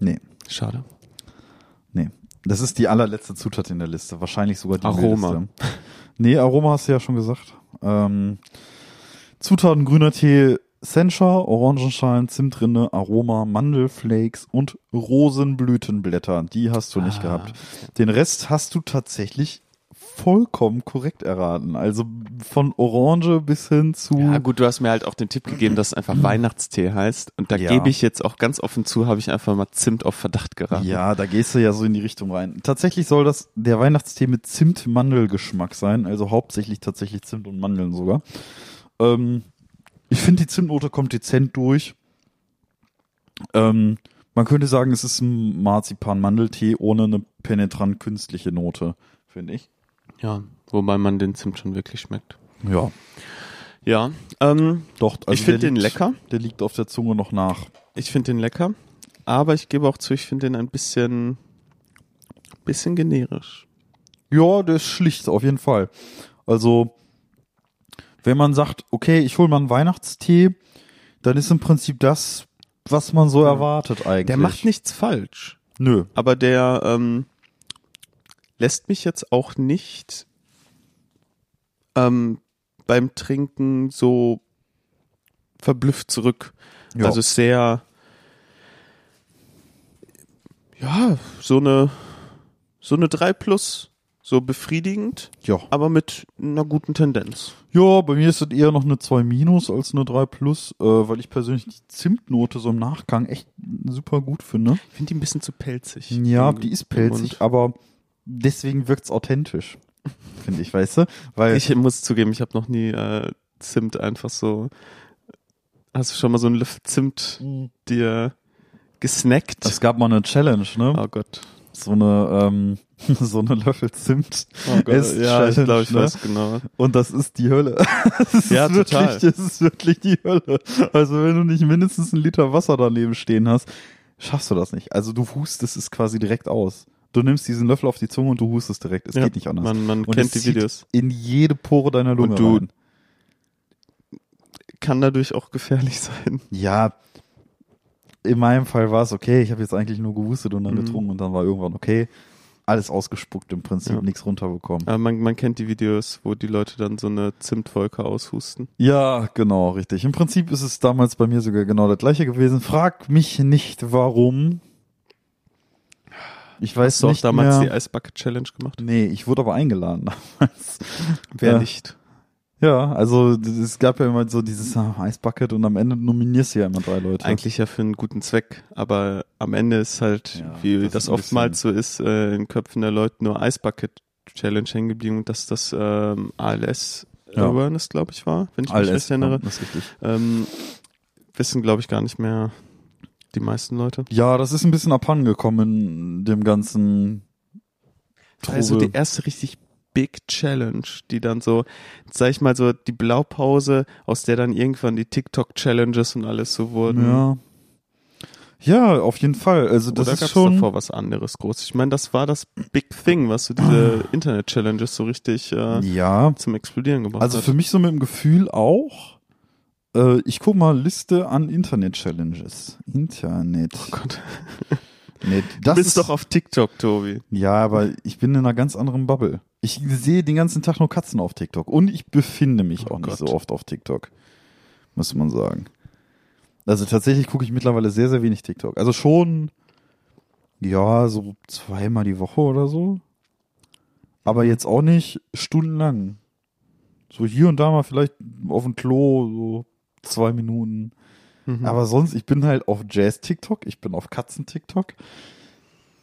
Speaker 1: Nee,
Speaker 2: Schade.
Speaker 1: nee. Das ist die allerletzte Zutat in der Liste. Wahrscheinlich sogar die
Speaker 2: Aroma.
Speaker 1: wildeste. Nee, Aroma hast du ja schon gesagt. Ähm, Zutaten grüner Tee, Sencha, Orangenschalen, Zimtrinde, Aroma, Mandelflakes und Rosenblütenblätter. Die hast du nicht
Speaker 2: Ah,
Speaker 1: gehabt. Den Rest hast du tatsächlich vollkommen korrekt erraten. Also von Orange bis hin zu.
Speaker 2: Ja gut, du hast mir halt auch den Tipp gegeben, dass es einfach Weihnachtstee heißt. Und da
Speaker 1: Ja.
Speaker 2: gebe ich jetzt auch ganz offen zu, habe ich einfach mal Zimt auf Verdacht geraten.
Speaker 1: Ja, da gehst du ja so in die Richtung rein. Tatsächlich soll das der Weihnachtstee mit Zimt-Mandel-Geschmack sein, also hauptsächlich tatsächlich Zimt und Mandeln sogar. Ähm, ich finde, die Zimtnote kommt dezent durch. Ähm, man könnte sagen, es ist ein Marzipan-Mandeltee ohne eine penetrant künstliche Note, finde ich.
Speaker 2: Ja, wobei man den Zimt schon wirklich schmeckt.
Speaker 1: Ja,
Speaker 2: Ja, ähm,
Speaker 1: doch. Also
Speaker 2: ich finde den
Speaker 1: liegt-
Speaker 2: lecker.
Speaker 1: Der liegt auf der Zunge noch nach.
Speaker 2: Ich finde den lecker. Aber ich gebe auch zu, ich finde den ein bisschen, bisschen generisch.
Speaker 1: Ja, der ist schlicht, auf jeden Fall. Also, wenn man sagt, okay, ich hole mal einen Weihnachtstee, dann ist im Prinzip das, was man so erwartet eigentlich.
Speaker 2: Der macht nichts falsch.
Speaker 1: Nö.
Speaker 2: Aber der ähm, lässt mich jetzt auch nicht ähm, beim Trinken so verblüfft zurück.
Speaker 1: Ja.
Speaker 2: Also sehr, ja, so eine, so eine 3 plus, so befriedigend,
Speaker 1: ja.
Speaker 2: aber mit einer guten Tendenz.
Speaker 1: ja, bei mir ist es eher noch eine 2 minus als eine 3 plus, äh, weil ich persönlich die Zimtnote so im Nachgang echt super gut finde.
Speaker 2: Ich finde die ein bisschen zu pelzig.
Speaker 1: Ja, die ist pelzig, aber deswegen wirkt's authentisch. Finde ich, weißt du? Weil
Speaker 2: Ich muss zugeben, ich habe noch nie äh, Zimt einfach so. Hast du schon mal so einen Löffel Zimt dir gesnackt?
Speaker 1: es gab mal eine Challenge, ne?
Speaker 2: oh Gott.
Speaker 1: So eine, ähm, so eine Löffel Zimt.
Speaker 2: Oh Gott.
Speaker 1: Ess-
Speaker 2: Ja, ich glaube, ich
Speaker 1: ne?
Speaker 2: weiß genau.
Speaker 1: Und das ist die Hölle. Das ist
Speaker 2: Ja,
Speaker 1: wirklich,
Speaker 2: total.
Speaker 1: Das ist wirklich die Hölle. Also wenn du nicht mindestens einen Liter Wasser daneben stehen hast, schaffst du das nicht. Also du hustest es quasi direkt aus. Du nimmst diesen Löffel auf die Zunge und du hustest direkt. Es
Speaker 2: Ja,
Speaker 1: geht nicht anders.
Speaker 2: Man, man
Speaker 1: Und
Speaker 2: kennt die Videos.
Speaker 1: In jede Pore deiner Lunge
Speaker 2: Und du-
Speaker 1: rein.
Speaker 2: Kann dadurch auch gefährlich sein.
Speaker 1: Ja, in meinem Fall war es okay. Ich habe jetzt eigentlich nur gehustet und dann
Speaker 2: Mhm.
Speaker 1: getrunken und dann war irgendwann okay. Alles ausgespuckt im Prinzip,
Speaker 2: Ja.
Speaker 1: nichts runterbekommen.
Speaker 2: Aber man, man kennt die Videos, wo die Leute dann so eine Zimtwolke aushusten.
Speaker 1: Ja, genau, richtig. Im Prinzip ist es damals bei mir sogar genau das gleiche gewesen. Frag mich nicht, warum. Ich weiß
Speaker 2: Hast du auch
Speaker 1: nicht
Speaker 2: damals
Speaker 1: mehr.
Speaker 2: die Ice Bucket Challenge gemacht?
Speaker 1: Nee, ich wurde aber eingeladen damals.
Speaker 2: Wer
Speaker 1: Ja.
Speaker 2: nicht?
Speaker 1: Ja, also es gab ja immer so dieses ah, Eisbucket und am Ende nominierst du ja immer drei Leute.
Speaker 2: Eigentlich ja für einen guten Zweck, aber am Ende ist halt,
Speaker 1: Ja,
Speaker 2: wie
Speaker 1: das
Speaker 2: das, oftmals so ist, äh, in Köpfen der Leute nur Ice Bucket Challenge hängen geblieben und dass das ähm, ALS
Speaker 1: Ja.
Speaker 2: Awareness, glaube ich, war, wenn ich mich
Speaker 1: Alles,
Speaker 2: recht erinnere.
Speaker 1: ja, das ist richtig.
Speaker 2: Ähm, wissen, glaube ich, gar nicht mehr die meisten Leute.
Speaker 1: Ja, das ist ein bisschen abhandengekommen in dem ganzen
Speaker 2: Also die erste richtig Big Challenge, die dann so, sag ich mal so, die Blaupause, aus der dann irgendwann die TikTok-Challenges und alles so wurden.
Speaker 1: Ja. Ja, auf jeden Fall. Also das
Speaker 2: Oder
Speaker 1: ist
Speaker 2: gab's
Speaker 1: schon.
Speaker 2: davor was anderes groß? Ich meine, das war das Big Thing, was so diese Internet-Challenges so richtig äh,
Speaker 1: Ja.
Speaker 2: zum Explodieren gebracht
Speaker 1: Also
Speaker 2: hat.
Speaker 1: für mich so mit dem Gefühl auch. Äh, ich guck mal Liste an Internet-Challenges. Internet.
Speaker 2: Oh Gott.
Speaker 1: Nee,
Speaker 2: Du
Speaker 1: das
Speaker 2: bist
Speaker 1: ist,
Speaker 2: doch auf TikTok, Tobi.
Speaker 1: Ja, aber ich bin in einer ganz anderen Bubble. Ich sehe den ganzen Tag nur Katzen auf TikTok und ich befinde mich
Speaker 2: Oh
Speaker 1: auch nicht
Speaker 2: Gott.
Speaker 1: so oft auf TikTok. Muss man sagen. Also tatsächlich gucke ich mittlerweile sehr, sehr wenig TikTok. Also schon, ja, so zweimal die Woche oder so. Aber jetzt auch nicht stundenlang. So hier und da mal vielleicht auf dem Klo, so zwei Minuten.
Speaker 2: Mhm.
Speaker 1: Aber sonst, ich bin halt auf Jazz-TikTok, ich bin auf Katzen-TikTok.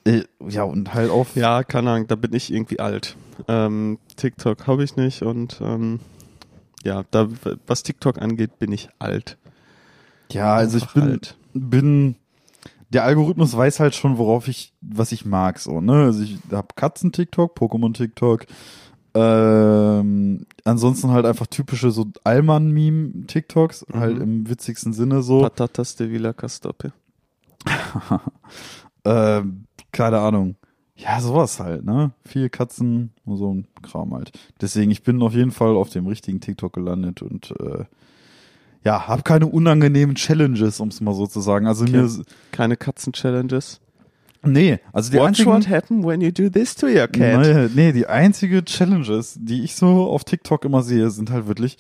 Speaker 1: Äh, ja, und halt auf.
Speaker 2: Ja, keine Ahnung, da bin ich irgendwie alt. Ähm, TikTok habe ich nicht und ähm, ja, da was TikTok angeht, bin ich alt.
Speaker 1: Ja, also ich bin,
Speaker 2: alt.
Speaker 1: bin, der Algorithmus weiß halt schon, worauf ich, was ich mag, so, ne? Also ich hab Katzen-TikTok, Pokémon-TikTok, ähm, ansonsten halt einfach typische so Allmann-Meme-TikToks,
Speaker 2: Mhm.
Speaker 1: halt im witzigsten Sinne so.
Speaker 2: Patatas de Villa Castope.
Speaker 1: ähm, keine Ahnung. Ja, sowas halt, ne? Viel Katzen und so ein Kram halt. Deswegen, ich bin auf jeden Fall auf dem richtigen TikTok gelandet und äh, ja, hab keine unangenehmen Challenges, um es mal so zu sagen. Also
Speaker 2: Okay.
Speaker 1: mir
Speaker 2: Keine Katzen-Challenges.
Speaker 1: Nee, also die
Speaker 2: Watch
Speaker 1: einzigen,
Speaker 2: what happen when you do this to your cat.
Speaker 1: Nee, nee, die einzige Challenges, die ich so auf TikTok immer sehe, sind halt wirklich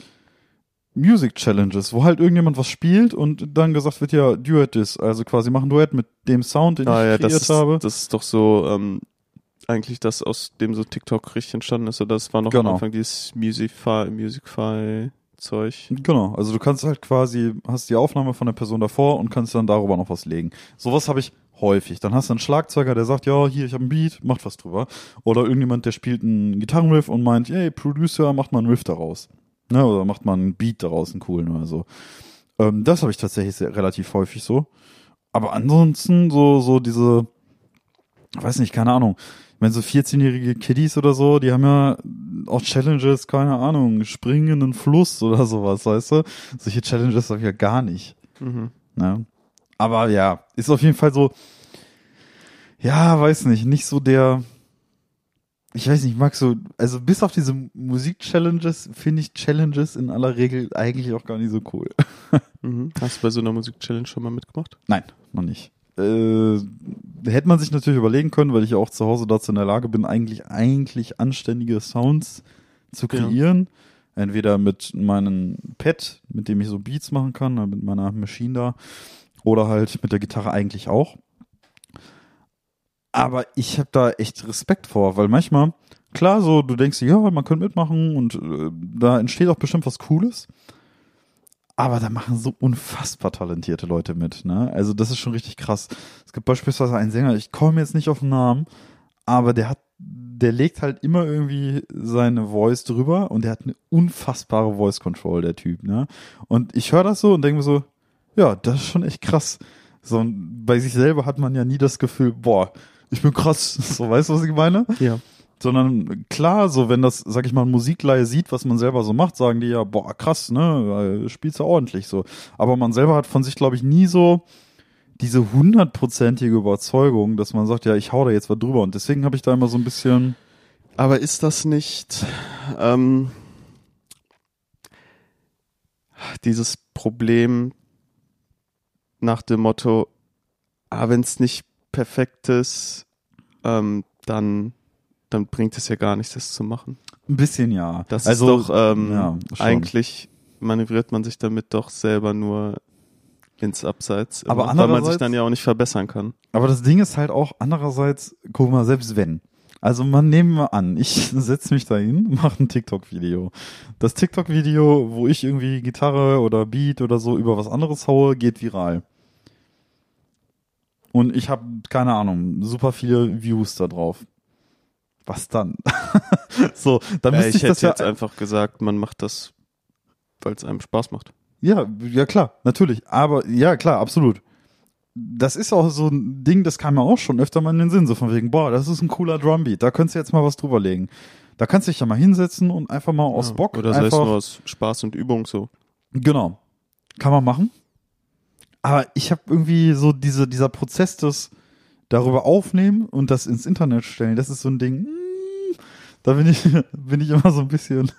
Speaker 1: Music Challenges, wo halt irgendjemand was spielt und dann gesagt wird, ja, Duet this, also quasi mach ein Duett mit dem Sound, den
Speaker 2: Ah,
Speaker 1: ich
Speaker 2: ja,
Speaker 1: kreiert
Speaker 2: das ist,
Speaker 1: habe.
Speaker 2: das ist doch so, ähm, eigentlich das, aus dem so TikTok richtig entstanden ist. Oder das war noch
Speaker 1: Genau.
Speaker 2: am Anfang dieses Musicfy, Musicfy-Zeug.
Speaker 1: Genau, also du kannst halt quasi, hast die Aufnahme von der Person davor und kannst dann darüber noch was legen. Sowas habe ich häufig. Dann hast du einen Schlagzeuger, der sagt, ja, hier, ich habe einen Beat, macht was drüber. Oder irgendjemand, der spielt einen Gitarrenriff und meint, hey, Producer, macht mal einen Riff daraus. Ne, oder macht mal einen Beat daraus, einen coolen oder so. Ähm, das habe ich tatsächlich sehr, relativ häufig so. Aber ansonsten so, so diese, weiß nicht, keine Ahnung. Meine, so 14-jährige Kiddies oder so, die haben ja auch Challenges, keine Ahnung, springen in einen Fluss oder sowas, weißt du? Solche Challenges habe ich ja gar nicht.
Speaker 2: Mhm.
Speaker 1: Ne? Aber ja, ist auf jeden Fall so, ja, weiß nicht, nicht so der, ich weiß nicht, ich mag so, also bis auf diese Musik-Challenges finde ich Challenges in aller Regel eigentlich auch gar nicht so cool.
Speaker 2: Mhm. Hast du bei so einer Musik-Challenge schon mal mitgemacht?
Speaker 1: Nein, noch nicht. Äh, hätte man sich natürlich überlegen können, weil ich ja auch zu Hause dazu in der Lage bin, eigentlich, eigentlich anständige Sounds zu
Speaker 2: Ja.
Speaker 1: kreieren. Entweder mit meinem Pad, mit dem ich so Beats machen kann, äh, mit meiner Maschine da, oder halt mit der Gitarre eigentlich auch. Aber ich habe da echt Respekt vor, weil manchmal, klar, so, du denkst, ja, man könnte mitmachen und äh, da entsteht auch bestimmt was Cooles. Aber da machen so unfassbar talentierte Leute mit, ne? Also das ist schon richtig krass. Es gibt beispielsweise einen Sänger, ich komme jetzt nicht auf den Namen, aber der hat, der legt halt immer irgendwie seine Voice drüber und der hat eine unfassbare Voice Control, der Typ, ne? Und ich höre das so und denke mir so, ja, das ist schon echt krass. So, bei sich selber hat man ja nie das Gefühl, boah, ich bin krass. So, weißt du, was ich meine?
Speaker 2: Ja.
Speaker 1: sondern klar, so wenn das, sag ich mal, ein Musikleihe sieht, was man selber so macht, sagen die ja, boah, krass, ne, äh, spielst du ordentlich so. Aber man selber hat von sich, glaube ich, nie so diese hundertprozentige Überzeugung, dass man sagt, ja, ich hau da jetzt was drüber. Und deswegen habe ich da immer so ein bisschen,
Speaker 2: Aber ist das nicht ähm, dieses Problem nach dem Motto, ah, wenn es nicht perfekt ist, ähm, dann, dann bringt es ja gar nichts, das zu machen.
Speaker 1: ein bisschen ja.
Speaker 2: Das
Speaker 1: also,
Speaker 2: ist doch ähm,
Speaker 1: ja,
Speaker 2: eigentlich manövriert man sich damit doch selber nur ins Abseits,
Speaker 1: Aber
Speaker 2: immer, weil man sich dann ja auch nicht verbessern kann.
Speaker 1: Aber das Ding ist halt auch andererseits, guck mal, selbst wenn. Also man nehmen wir an, ich setze mich da hin, mache ein TikTok-Video. Das TikTok-Video, wo ich irgendwie Gitarre oder Beat oder so über was anderes haue, geht viral. Und ich habe, keine Ahnung, super viele Views da drauf. Was dann? so, dann
Speaker 2: Äh,
Speaker 1: müsste
Speaker 2: ich
Speaker 1: ich,
Speaker 2: hätte
Speaker 1: das ja
Speaker 2: jetzt einfach gesagt, man macht das, weil es einem Spaß macht.
Speaker 1: Ja, ja klar, natürlich. Aber ja, klar, absolut. Das ist auch so ein Ding, das kam mir auch schon öfter mal in den Sinn, so von wegen, boah, das ist ein cooler Drumbeat, da könntest du jetzt mal was drüber legen. Da kannst du dich ja mal hinsetzen und einfach mal aus
Speaker 2: Ja,
Speaker 1: Bock
Speaker 2: Oder sei es nur aus Spaß und Übung so.
Speaker 1: Genau. Kann man machen. Aber ich habe irgendwie so diese, dieser Prozess des darüber aufnehmen und das ins Internet stellen, das ist so ein Ding, hm, da bin ich, bin ich immer so ein bisschen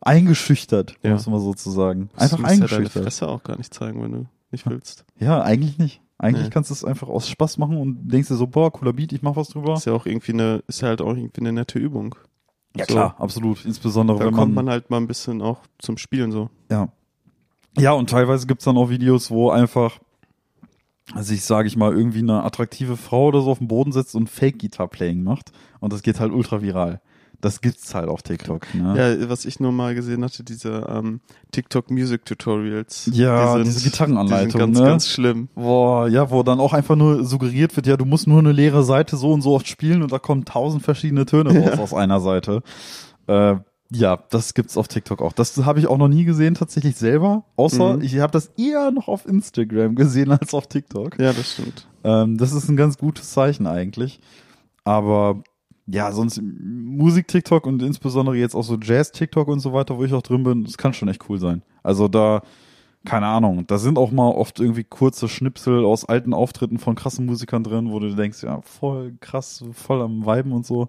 Speaker 1: eingeschüchtert,
Speaker 2: Ja.
Speaker 1: muss man sozusagen. Einfach
Speaker 2: du musst ja deine
Speaker 1: eingeschüchtert.
Speaker 2: Fresse auch gar nicht zeigen, wenn du nicht willst.
Speaker 1: Ja, eigentlich nicht. Eigentlich
Speaker 2: Nee.
Speaker 1: kannst du es einfach aus Spaß machen und denkst dir so, boah, cooler Beat, ich mach was drüber.
Speaker 2: Ist ja auch irgendwie eine, ist ja halt auch irgendwie eine nette Übung.
Speaker 1: Ja,
Speaker 2: so.
Speaker 1: klar, absolut. Insbesondere,
Speaker 2: Da
Speaker 1: wenn
Speaker 2: kommt
Speaker 1: man,
Speaker 2: man halt mal ein bisschen auch zum Spielen so.
Speaker 1: Ja. Ja, und teilweise gibt's dann auch Videos, wo einfach, also ich sage ich mal, irgendwie eine attraktive Frau oder so auf dem Boden sitzt und Fake-Guitar-Playing macht. Und das geht halt ultra viral. Das gibt's halt auf TikTok. Ne?
Speaker 2: Ja, was ich nur mal gesehen hatte, diese ähm, TikTok Music Tutorials.
Speaker 1: Ja,
Speaker 2: die
Speaker 1: diese
Speaker 2: Die sind
Speaker 1: Gitarrenanleitung,
Speaker 2: ganz,
Speaker 1: ne?
Speaker 2: ganz schlimm.
Speaker 1: Boah, ja, wo dann auch einfach nur suggeriert wird, ja, du musst nur eine leere Seite so und so oft spielen und da kommen tausend verschiedene Töne raus
Speaker 2: Ja.
Speaker 1: aus einer Seite. Äh, ja, das gibt's auf TikTok auch. Das habe ich auch noch nie gesehen, tatsächlich selber. Außer
Speaker 2: Mhm.
Speaker 1: ich habe das eher noch auf Instagram gesehen als auf TikTok.
Speaker 2: Ja, das stimmt.
Speaker 1: Ähm, das ist ein ganz gutes Zeichen eigentlich. Aber ja, sonst Musik-TikTok und insbesondere jetzt auch so Jazz-TikTok und so weiter, wo ich auch drin bin, das kann schon echt cool sein. Also da, keine Ahnung, da sind auch mal oft irgendwie kurze Schnipsel aus alten Auftritten von krassen Musikern drin, wo du denkst, ja, voll krass, voll am Viben und so.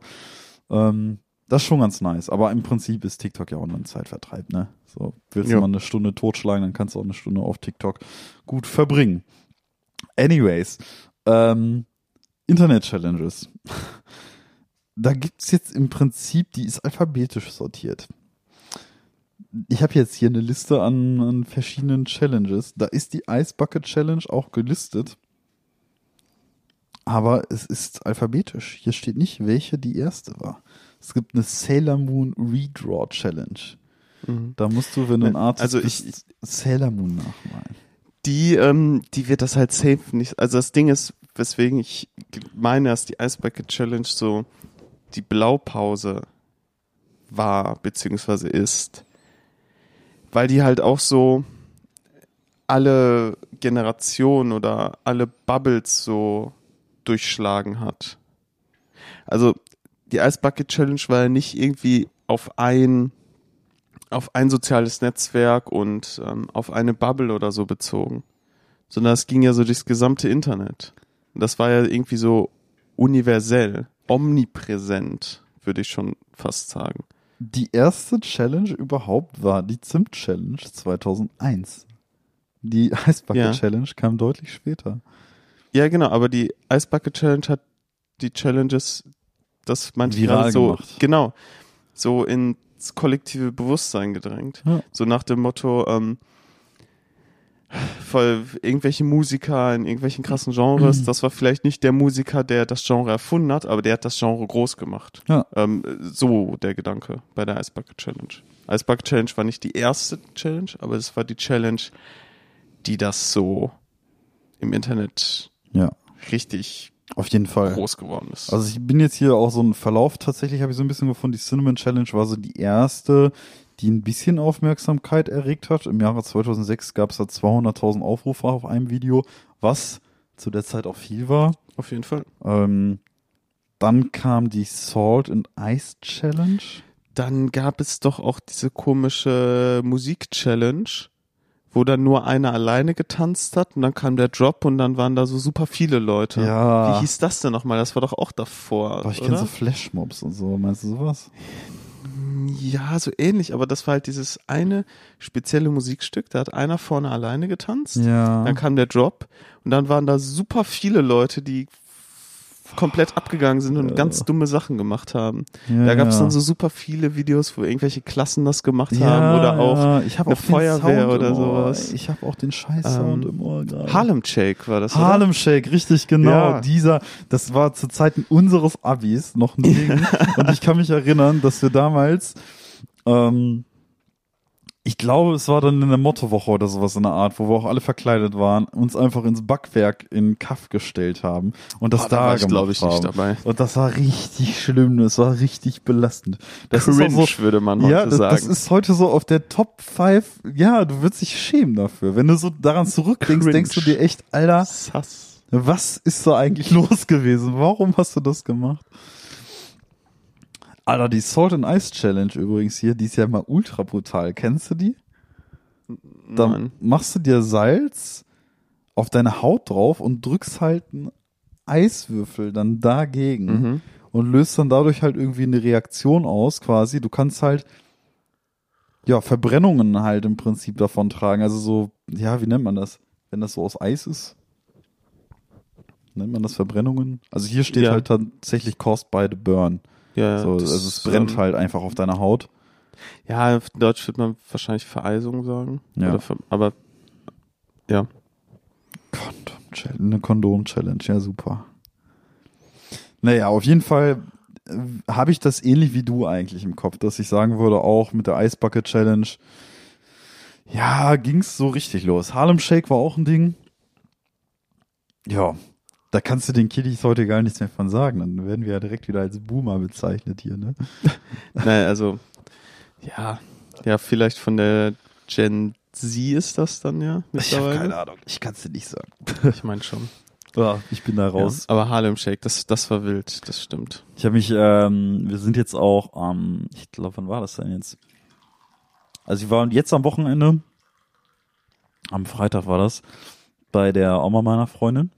Speaker 1: Ähm, das ist schon ganz nice. Aber im Prinzip ist TikTok ja auch nur ein Zeitvertreib, ne? So, willst
Speaker 2: Ja.
Speaker 1: du mal eine Stunde totschlagen, dann kannst du auch eine Stunde auf TikTok gut verbringen. Anyways, ähm, Internet-Challenges. Da gibt's jetzt im Prinzip, die ist alphabetisch sortiert. Ich habe jetzt hier eine Liste an, an verschiedenen Challenges. Da ist die Ice Bucket Challenge auch gelistet. Aber es ist alphabetisch. Hier steht nicht, welche die erste war. Es gibt eine Sailor Moon Redraw Challenge.
Speaker 2: Mhm.
Speaker 1: Da musst du, wenn du ein Artist
Speaker 2: Also
Speaker 1: bist,
Speaker 2: ich-
Speaker 1: Sailor Moon nachmalen.
Speaker 2: Die, ähm, die wird das halt safe nicht. Also das Ding ist, weswegen ich meine, dass die Ice Bucket Challenge so die Blaupause war, beziehungsweise ist. Weil die halt auch so alle Generationen oder alle Bubbles so durchschlagen hat. Also die Ice Bucket Challenge war ja nicht irgendwie auf ein auf ein soziales Netzwerk und ähm, auf eine Bubble oder so bezogen, sondern es ging ja so durchs gesamte Internet. Und das war ja irgendwie so universell, omnipräsent, würde ich schon fast sagen.
Speaker 1: Die erste Challenge überhaupt war die Zimt Challenge 2001. Die Ice Bucket
Speaker 2: Ja.
Speaker 1: Challenge kam deutlich später.
Speaker 2: Ja, genau, aber die Ice Bucket Challenge hat die Challenges, das manche
Speaker 1: Viral
Speaker 2: gerade so,
Speaker 1: gemacht.
Speaker 2: genau, so ins kollektive Bewusstsein gedrängt.
Speaker 1: Ja.
Speaker 2: So nach dem Motto, ähm, voll irgendwelche Musiker in irgendwelchen krassen Genres, das war vielleicht nicht der Musiker, der das Genre erfunden hat, aber der hat das Genre groß gemacht.
Speaker 1: Ja.
Speaker 2: Ähm, so der Gedanke bei der Ice Bucket Challenge. Ice Bucket Challenge war nicht die erste Challenge, aber es war die Challenge, die das so im Internet
Speaker 1: Ja,
Speaker 2: richtig
Speaker 1: auf jeden Fall.
Speaker 2: groß geworden ist.
Speaker 1: Also ich bin jetzt hier auch so ein Verlauf, tatsächlich habe ich so ein bisschen gefunden, die Cinnamon Challenge war so die erste, die ein bisschen Aufmerksamkeit erregt hat. Im Jahre 2006 gab es da 200.000 Aufrufe auf einem Video, was zu der Zeit auch viel war.
Speaker 2: Auf jeden Fall.
Speaker 1: Ähm, dann kam die Salt and Ice Challenge.
Speaker 2: Dann gab es doch auch diese komische Musik-Challenge, wo dann nur einer alleine getanzt hat und dann kam der Drop und dann waren da so super viele Leute.
Speaker 1: Ja.
Speaker 2: Wie hieß das denn nochmal? Das war doch auch davor,
Speaker 1: Boah, ich kenne so Flashmobs und so. Meinst du sowas?
Speaker 2: ja, so ähnlich, aber das war halt dieses eine spezielle Musikstück, da hat einer vorne alleine getanzt,
Speaker 1: Ja.
Speaker 2: dann kam der Drop und dann waren da super viele Leute, die komplett abgegangen sind und
Speaker 1: Ja.
Speaker 2: ganz dumme Sachen gemacht haben.
Speaker 1: ja,
Speaker 2: Da gab es dann so super viele Videos, wo irgendwelche Klassen das gemacht
Speaker 1: ja,
Speaker 2: haben oder auch
Speaker 1: ja. ich hab
Speaker 2: eine
Speaker 1: auch
Speaker 2: Feuerwehr oder sowas.
Speaker 1: Ich habe auch den Scheiß-Sound
Speaker 2: Ähm,
Speaker 1: im Ohr gerade.
Speaker 2: Harlem Shake war das, oder?
Speaker 1: Harlem Shake, richtig genau. Dieser, das war zu Zeiten unseres Abis noch ein Ding. Und ich kann mich erinnern, dass wir damals, ähm, ich glaube, es war dann in der Mottowoche oder sowas in der Art, wo wir auch alle verkleidet waren, uns einfach ins Backwerk in Kaff gestellt haben und das
Speaker 2: Oh, da
Speaker 1: da
Speaker 2: ich,
Speaker 1: gemacht
Speaker 2: glaub ich,
Speaker 1: haben.
Speaker 2: nicht dabei.
Speaker 1: Und das war richtig schlimm, das war richtig belastend. Das
Speaker 2: Cringe,
Speaker 1: so,
Speaker 2: würde man heute
Speaker 1: ja, das,
Speaker 2: sagen.
Speaker 1: das ist heute so auf der Top 5. Ja, du würdest dich schämen dafür. Wenn du so daran zurückdenkst,
Speaker 2: Cringe.
Speaker 1: denkst du dir echt, Alter,
Speaker 2: Sass.
Speaker 1: was ist da eigentlich los gewesen? Warum hast du das gemacht? Alter, die Salt and Ice Challenge übrigens hier, die ist ja mal ultra brutal. Kennst du die? Da
Speaker 2: Nein.
Speaker 1: machst du dir Salz auf deine Haut drauf und drückst halt einen Eiswürfel dann dagegen
Speaker 2: Mhm.
Speaker 1: und löst dann dadurch halt irgendwie eine Reaktion aus, quasi. Du kannst halt ja Verbrennungen halt im Prinzip davon tragen. Also so, ja, wie nennt man das? Wenn das so aus Eis ist? Nennt man das Verbrennungen? Also hier steht
Speaker 2: Ja.
Speaker 1: halt tatsächlich caused by the burn.
Speaker 2: Ja,
Speaker 1: So, also es brennt
Speaker 2: ähm,
Speaker 1: halt einfach auf deiner Haut.
Speaker 2: Ja, auf Deutsch würde man wahrscheinlich Vereisung sagen.
Speaker 1: Ja.
Speaker 2: Ver aber ja.
Speaker 1: Kondom eine Kondom-Challenge, ja super. Naja, auf jeden Fall äh, habe ich das ähnlich wie du eigentlich im Kopf, dass ich sagen würde, auch mit der Eisbucket Challenge, ja, ging's so richtig los. Harlem Shake war auch ein Ding. Ja, da kannst du den Kiddies heute gar nichts mehr von sagen. Dann werden wir ja direkt wieder als Boomer bezeichnet hier, ne?
Speaker 2: Nein, also ja, ja, vielleicht von der Gen Z ist das dann ja mittlerweile.
Speaker 1: Ahnung, ich kann's dir nicht sagen.
Speaker 2: Ich meine schon.
Speaker 1: Ja, ich bin da raus.
Speaker 2: Ja, aber Harlem Shake, das, das war wild, das stimmt.
Speaker 1: Ich habe mich, ähm, wir sind jetzt auch am, ich glaube, wann war das denn jetzt? Also wir waren jetzt am Wochenende, am Freitag war das, bei der Oma meiner Freundin.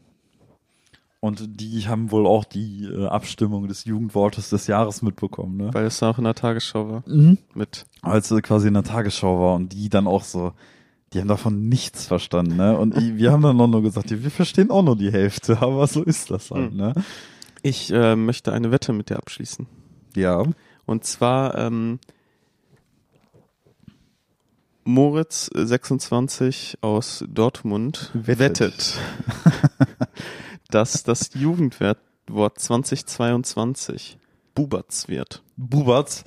Speaker 1: Und die haben wohl auch die äh, Abstimmung des Jugendwortes des Jahres mitbekommen, ne?
Speaker 2: Weil es auch in der Tagesschau war.
Speaker 1: Mhm.
Speaker 2: Mit.
Speaker 1: Als sie quasi in der Tagesschau war und die dann auch so, die haben davon nichts verstanden, ne? Und die, wir haben dann auch nur gesagt, wir verstehen auch nur die Hälfte, aber so ist das halt,
Speaker 2: Mhm.
Speaker 1: ne?
Speaker 2: Ich äh, möchte eine Wette mit dir abschließen.
Speaker 1: Ja.
Speaker 2: Und zwar ähm, Moritz äh, 26 aus Dortmund
Speaker 1: Wettet.
Speaker 2: wettet, dass das Jugendwort 2022 Buberts wird.
Speaker 1: Bubatz.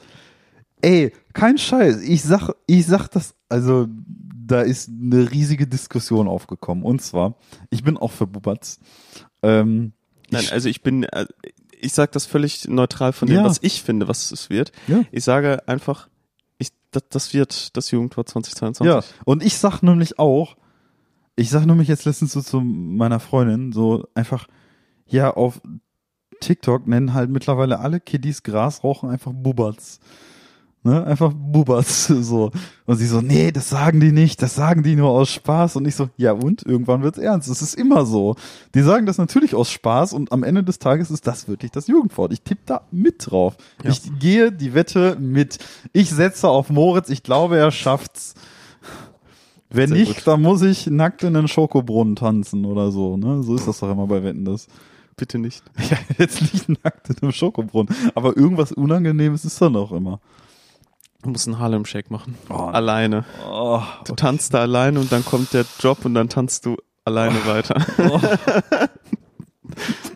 Speaker 1: Ey, kein Scheiß. Ich sag, ich sag das, also da ist eine riesige Diskussion aufgekommen. Und zwar, ich bin auch für Bubatz. Ähm,
Speaker 2: Nein, also ich bin, äh, ich sage das völlig neutral von dem,
Speaker 1: Ja.
Speaker 2: was ich finde, was es wird.
Speaker 1: ja,
Speaker 2: Ich sage einfach, ich, das, das wird das Jugendwort 2022.
Speaker 1: ja. Und ich sag nämlich auch, ich sag nämlich jetzt letztens so zu meiner Freundin, so einfach, ja, auf TikTok nennen halt mittlerweile alle Kiddies Gras rauchen einfach Bubatz. Ne, einfach Bubatz, so. Und sie so, nee, das sagen die nicht, das sagen die nur aus Spaß. Und ich so, ja und? Irgendwann wird's ernst. Es ist immer so. Die sagen das natürlich aus Spaß und am Ende des Tages ist das wirklich das Jugendwort. Ich tippe da mit drauf.
Speaker 2: Ja.
Speaker 1: Ich gehe die Wette mit. Ich setze auf Moritz, ich glaube, er schafft's. Wenn
Speaker 2: Sehr
Speaker 1: nicht,
Speaker 2: gut.
Speaker 1: dann muss ich nackt in den Schokobrunnen tanzen oder so, ne? So ist das doch immer bei Wetten, das.
Speaker 2: Bitte nicht.
Speaker 1: Ja, jetzt nicht nackt in einem Schokobrunnen. Aber irgendwas Unangenehmes ist da noch immer.
Speaker 2: Du musst einen Harlem Shake machen.
Speaker 1: Oh,
Speaker 2: Alleine.
Speaker 1: Oh,
Speaker 2: Du tanzt da alleine und dann kommt der Drop und dann tanzt du alleine weiter.
Speaker 1: oh.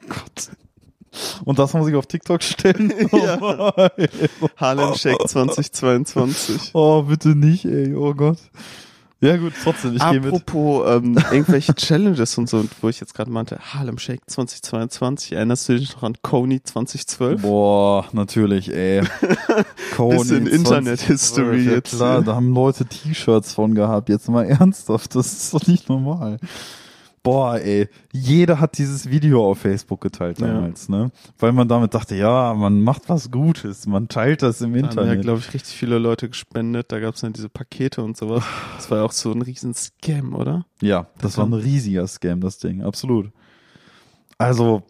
Speaker 1: Gott. Und das muss ich auf TikTok stellen?
Speaker 2: Ja.
Speaker 1: Oh, nein.
Speaker 2: Harlem Shake 2022.
Speaker 1: oh, bitte nicht, ey. Oh Gott. Ja gut, trotzdem, ich gehe mit.
Speaker 2: Apropos ähm, irgendwelche Challenges und so, wo ich jetzt gerade meinte, Harlem Shake 2022, erinnerst du dich noch an Coney 2012?
Speaker 1: Boah, natürlich, ey. Coney
Speaker 2: Bisschen
Speaker 1: 2012,
Speaker 2: Internet-History
Speaker 1: ja,
Speaker 2: jetzt.
Speaker 1: Klar, da haben Leute T-Shirts von gehabt. Jetzt mal ernsthaft, das ist doch nicht normal. Boah, ey, jeder hat dieses Video auf Facebook geteilt
Speaker 2: Ja.
Speaker 1: damals, ne? Weil man damit dachte, ja, man macht was Gutes, man teilt das im
Speaker 2: Da haben ja,
Speaker 1: Internet.
Speaker 2: glaube ich, richtig viele Leute gespendet. Da gab es dann diese Pakete und sowas. Das war ja auch so ein riesen Scam, oder?
Speaker 1: ja, das war ein riesiger Scam, das Ding, absolut. Also,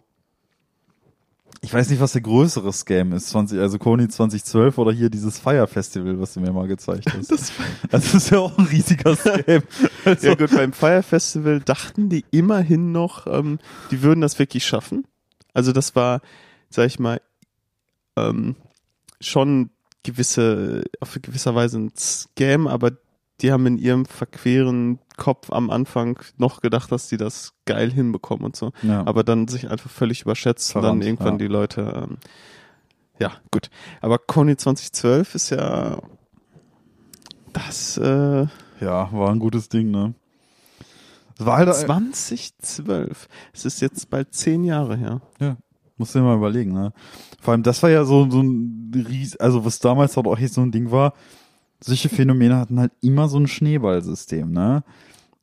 Speaker 1: ich weiß nicht, was der größere Scam ist, 20, also Coney 2012 oder hier dieses Fire Festival, was du mir mal gezeigt hast.
Speaker 2: Das
Speaker 1: Das ist ja auch ein riesiger Scam. Also,
Speaker 2: ja gut, beim Fire Festival dachten die immerhin noch, ähm, die würden das wirklich schaffen. Also das war, sag ich mal, ähm, schon gewisse, auf gewisser Weise ein Scam, aber die haben in ihrem verqueren Kopf am Anfang noch gedacht, dass die das geil hinbekommen und so.
Speaker 1: ja.
Speaker 2: Aber dann sich einfach völlig überschätzt und
Speaker 1: Verrannt,
Speaker 2: dann irgendwann
Speaker 1: ja.
Speaker 2: die Leute, ähm, ja, gut. Aber Coney 2012 ist ja das, äh,
Speaker 1: Ja, war ein gutes Ding, ne? Es war halt,
Speaker 2: 2012. Es ist jetzt bald zehn Jahre her.
Speaker 1: ja, musst du dir mal überlegen, ne? Vor allem, das war ja so, so ein Ries, also was damals halt auch echt so ein Ding war, solche Phänomene hatten halt immer so ein Schneeballsystem, ne?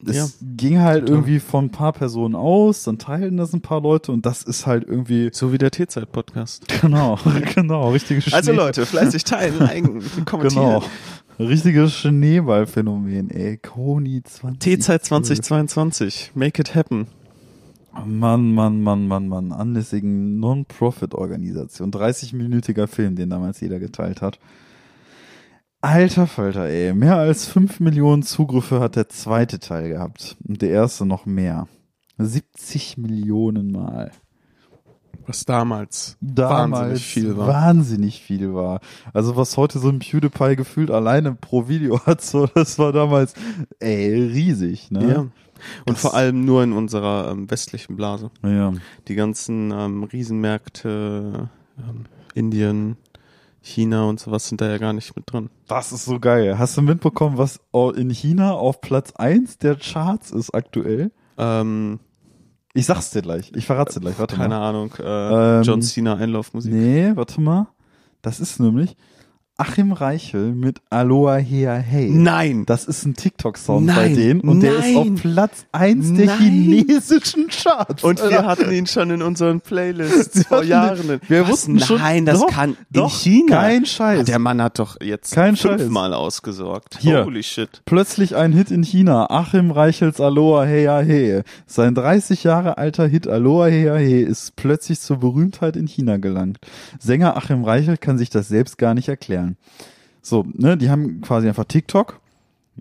Speaker 1: es
Speaker 2: Ja,
Speaker 1: ging halt
Speaker 2: total.
Speaker 1: irgendwie von ein paar Personen aus, dann teilten das ein paar Leute und das ist halt irgendwie,
Speaker 2: So wie der T-Zeit-Podcast.
Speaker 1: genau, genau, richtige
Speaker 2: Also
Speaker 1: Schnee-
Speaker 2: Leute, fleißig teilen, liken, kommentieren.
Speaker 1: Genau. Richtiges Schneeballphänomen, ey. Koni 20.
Speaker 2: T-Zeit 2022. Make it happen.
Speaker 1: Mann, Mann, Mann, Mann, Mann. Anlässigen Non-Profit-Organisation. 30-minütiger Film, den damals jeder geteilt hat. Alter Falter, ey. Mehr als 5 Millionen Zugriffe hat der zweite Teil gehabt. Und der erste noch mehr. 70 Millionen Mal.
Speaker 2: Was damals,
Speaker 1: Damals
Speaker 2: wahnsinnig viel war.
Speaker 1: Wahnsinnig viel war. Also was heute so ein PewDiePie gefühlt alleine pro Video hat, so, das war damals, ey, riesig, ne?
Speaker 2: Ja. Und
Speaker 1: Das-
Speaker 2: vor allem nur in unserer ähm, westlichen Blase.
Speaker 1: Ja.
Speaker 2: Die ganzen ähm, Riesenmärkte, ähm, Indien, China und sowas sind da ja gar nicht mit drin.
Speaker 1: Das ist so geil. Hast du mitbekommen, was in China auf Platz 1 der Charts ist aktuell?
Speaker 2: Ähm,
Speaker 1: Ich sag's dir gleich. Ich verrat's dir gleich. Warte
Speaker 2: keine
Speaker 1: mal.
Speaker 2: Ahnung, äh,
Speaker 1: Ähm,
Speaker 2: John Cena Einlaufmusik.
Speaker 1: Nee, warte mal. Das ist nämlich Achim Reichel mit Aloha Hea Hey.
Speaker 2: Nein!
Speaker 1: Das ist ein TikTok-Sound bei
Speaker 2: Nein,
Speaker 1: denen und der ist auf
Speaker 2: nein,
Speaker 1: Platz 1 der
Speaker 2: nein.
Speaker 1: chinesischen Charts.
Speaker 2: Und wir hatten ihn schon in unseren Playlists vor Jahren.
Speaker 1: wir
Speaker 2: Was?
Speaker 1: wussten schon-
Speaker 2: Nein, das
Speaker 1: doch,
Speaker 2: kann
Speaker 1: doch,
Speaker 2: in China.
Speaker 1: kein Scheiß.
Speaker 2: Der Mann hat doch jetzt
Speaker 1: Kein Scheiß.
Speaker 2: fünfmal ausgesorgt.
Speaker 1: Hier.
Speaker 2: Holy shit.
Speaker 1: Plötzlich ein Hit in China. Achim Reichels Aloha Hea He. Sein 30 Jahre alter Hit Aloha Hea He ist plötzlich zur Berühmtheit in China gelangt. Sänger Achim Reichel kann sich das selbst gar nicht erklären. So, ne, die haben quasi einfach TikTok.